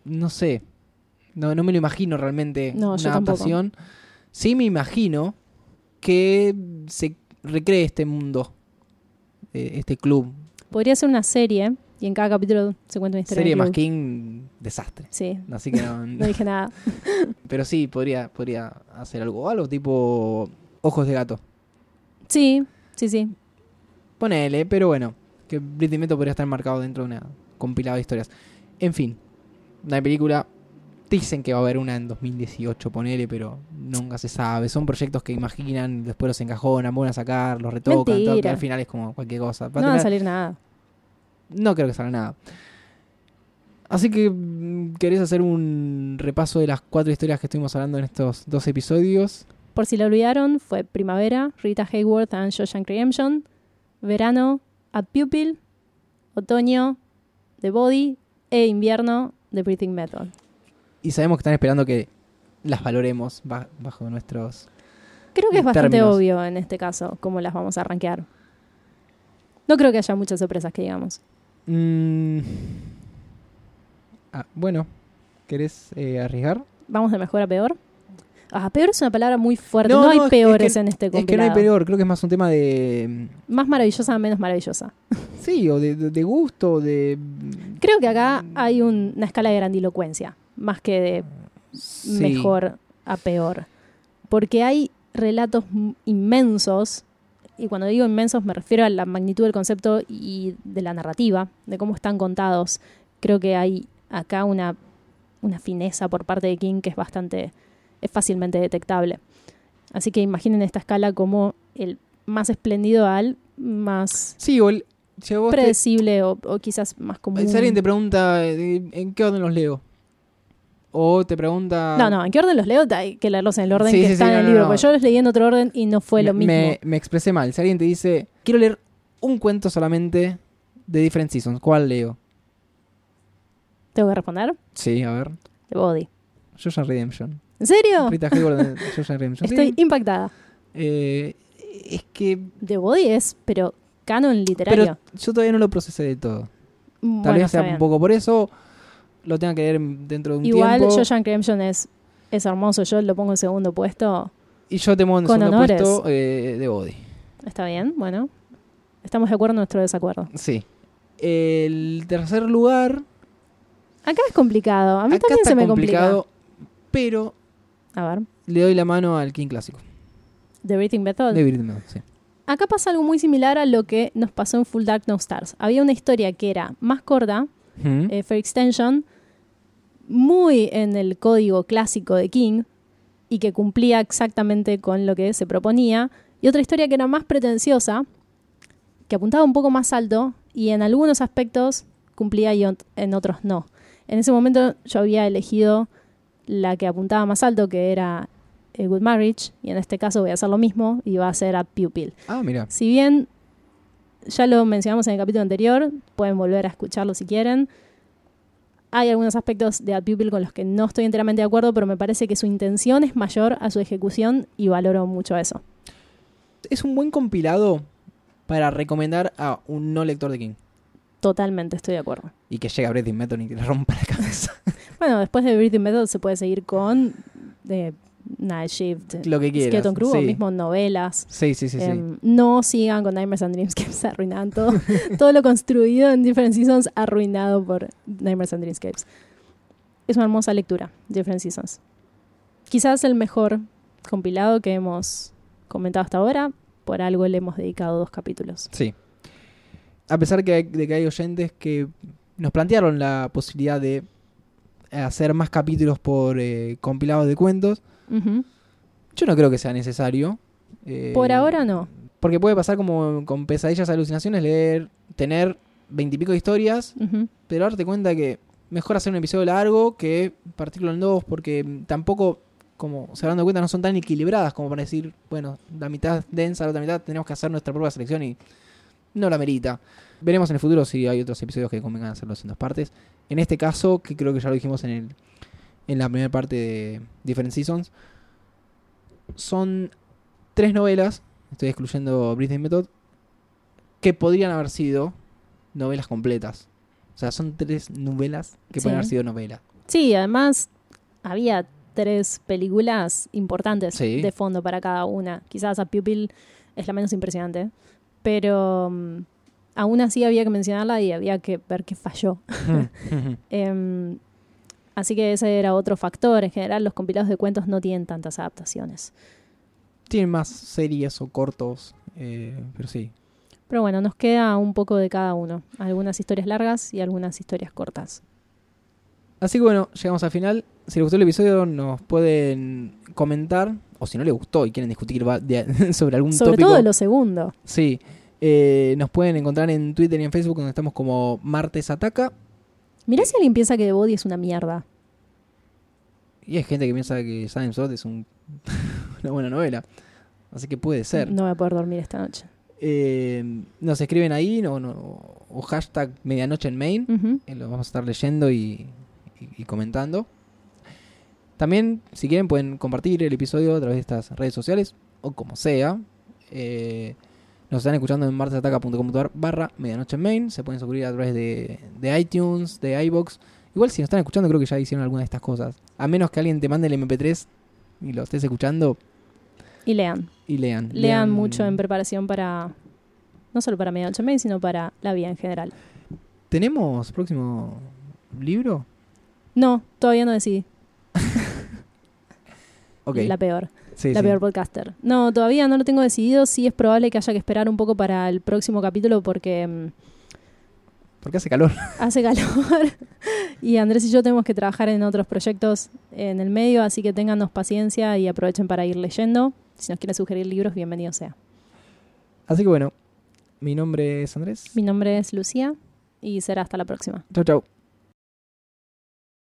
no sé. No, no me lo imagino realmente No, una yo tampoco. adaptación. Sí me imagino que se recree este mundo, eh, este club. Podría ser una serie Y en cada capítulo se cuenta una historia. Serie más. King, desastre. Sí, Así que <laughs> no. no dije nada. <laughs> Pero sí, podría, podría hacer algo. Algo tipo Ojos de Gato. Sí, sí, sí. Ponele, pero bueno. Que Britney Meto podría estar marcado dentro de una compilada de historias. En fin, una película. Dicen que va a haber una en 2018, ponele, pero nunca se sabe. Son proyectos que imaginan, después los encajonan, vuelven a sacar, los retocan, todo, Mentira. al final es como cualquier cosa. Va No va a salir nada. No creo que salga nada. Así que, ¿querés hacer un repaso de las cuatro historias que estuvimos hablando en estos dos episodios? Por si lo olvidaron, fue Primavera, Rita Hayworth and Shawshank Redemption, Verano, A Pupil, Otoño, The Body e Invierno, The Breathing Method. Y sabemos que están esperando que las valoremos ba- bajo nuestros... Creo que es bastante Términos. obvio en este caso cómo las vamos a rankear. No creo que haya muchas sorpresas que digamos. Mm. Ah, bueno, ¿querés eh, arriesgar? ¿Vamos de mejor a peor? Ah, peor es una palabra muy fuerte. No, No, no, hay peores es que- en este Es que no hay compilado. peor, creo que es más un tema de... Más maravillosa, menos maravillosa. mm, <laughs> Sí, o de, gusto, de... Creo que acá hay un- una escala de grandilocuencia, más que de sí. mejor a peor. Porque hay relatos inmensos, y cuando digo inmensos me refiero a la magnitud del concepto y de la narrativa, de cómo están contados. Creo que hay acá una, una fineza por parte de King que es bastante, es fácilmente detectable. Así que imaginen esta escala como el más espléndido al más Sí, o el- si te- predecible o, o quizás más común. Si alguien te pregunta eh, en qué orden los leo. O te pregunta. No, no, ¿en qué orden los leo? Hay que leerlos en el orden Sí, que sí, está sí, en el libro. no. Porque yo los leí en otro orden y no fue lo mismo. Me, me expresé mal. Si alguien te dice, quiero leer un cuento solamente de Different Seasons, ¿cuál leo? ¿Tengo que responder? Sí, a ver. The Body. Shawshank Redemption. ¿En serio? Rita Hayworth Redemption. <laughs> Estoy impactada. Eh, es que. The Body es, pero canon literario. Pero yo todavía no lo procesé de todo. Mm, Tal vez sea un poco por eso. Lo tenga que leer dentro de un Igual tiempo. Shawshank Redemption es, es hermoso. Yo lo pongo en segundo puesto. Y yo te pongo en Con segundo honores. puesto eh, de Body. Está bien, bueno. Estamos de acuerdo en nuestro desacuerdo. Sí. El tercer lugar. Acá es complicado. A mí acá también está se me complicado. Pero complica. A ver. le doy la mano al King clásico. The Breathing Method. De Virgin Method, sí. Acá pasa algo muy similar a lo que nos pasó en Full Dark No Stars. Había una historia que era más corta, Ujú. eh, Fair Extension, muy en el código clásico de King y que cumplía exactamente con lo que se proponía. Y otra historia que era más pretenciosa, que apuntaba un poco más alto y en algunos aspectos cumplía y en otros no. En ese momento yo había elegido la que apuntaba más alto, que era eh, Good Marriage, y en este caso voy a hacer lo mismo y va a ser a Pupil. Ah, mira. Si bien ya lo mencionamos en el capítulo anterior, pueden volver a escucharlo si quieren. Hay algunos aspectos de A Pupil con los que no estoy enteramente de acuerdo, pero me parece que su intención es mayor a su ejecución y valoro mucho eso. Es un buen compilado para recomendar a un no lector de King. Totalmente estoy de acuerdo. Y que llegue a Breathing Method y que le rompa la cabeza. <laughs> Bueno, después de Breathing Method se puede seguir con eh, Night Shift, Lo que quieras. Skeleton Crew o mismo novelas. Sí, sí, sí, sí. Em, No sigan con Nightmares and Dreamscapes, <laughs> arruinan todo. todo lo construido en Different Seasons arruinado por Nightmares and Dreamscapes. Es una hermosa lectura, Different Seasons. Quizás el mejor compilado que hemos comentado hasta ahora. Por algo le hemos dedicado dos capítulos. Sí. A pesar que hay- de que hay oyentes que nos plantearon la posibilidad de hacer más capítulos por eh, compilados de cuentos, Yo no creo que sea necesario. Eh, Por ahora no. Porque puede pasar como con pesadillas, alucinaciones, leer, tener veintipico de historias, pero darte cuenta que mejor hacer un episodio largo que partirlo en dos, porque tampoco, como se dando cuenta, no son tan equilibradas como para decir, bueno, la mitad densa, la otra mitad, tenemos que hacer nuestra propia selección y no la merita. Veremos en el futuro si hay otros episodios que convengan hacerlos en dos partes. En este caso, que creo que ya lo dijimos en, el, en la primera parte de Different Seasons, son tres novelas, estoy excluyendo Breathing Method, que podrían haber sido novelas completas. O sea, son tres novelas que pueden Sí. haber sido novelas. Sí, además había tres películas importantes Sí. de fondo para cada una. Quizás a Pupil es la menos impresionante, pero mm, aún así había que mencionarla y había que ver qué falló. <laughs> Em, así que ese era otro factor. En general, los compilados de cuentos no tienen tantas adaptaciones. Tienen más series o cortos, eh, pero sí. Pero bueno, nos queda un poco de cada uno. Algunas historias largas y algunas historias cortas. Así que bueno, llegamos al final. Si les gustó el episodio, nos pueden comentar. O si no les gustó y quieren discutir <laughs> sobre algún Sobre tópico. todo lo segundo. Sí. Eh, nos pueden encontrar en Twitter y en Facebook, donde estamos como Martes Ataca. Mirá si alguien piensa que The Body es una mierda. Y hay gente que piensa que Silent Sword es un- <laughs> una buena novela. Así que puede ser. No voy a poder dormir esta noche. Eh, nos escriben ahí no, no- o hashtag medianoche en main. Ujú. Eh, lo vamos a estar leyendo y, y- y comentando. También, si quieren, pueden compartir el episodio a través de estas redes sociales o como sea. Eh, nos están escuchando en martesataca.com.ar barra medianoche en main. Se pueden suscribir a través de, de iTunes, de iBox. Igual si nos están escuchando creo que ya hicieron alguna de estas cosas. A menos que alguien te mande el MP3 y lo estés escuchando Y lean. y lean. Lean mucho en preparación para. No solo para Medianoche Mail, sino para la vida en general. ¿Tenemos próximo libro? No, todavía no decidí. <laughs> Ok. La peor. Sí, la sí. peor podcaster. No, todavía no lo tengo decidido. Sí es probable que haya que esperar un poco para el próximo capítulo porque mm, Porque hace calor. <laughs> hace calor. y Andrés y yo tenemos que trabajar en otros proyectos en el medio, así que téngannos paciencia y aprovechen para ir leyendo. Si nos quieren sugerir libros, bienvenido sea. Así que bueno, mi nombre es Andrés. Mi nombre es Lucía y será hasta la próxima. Chau, chau.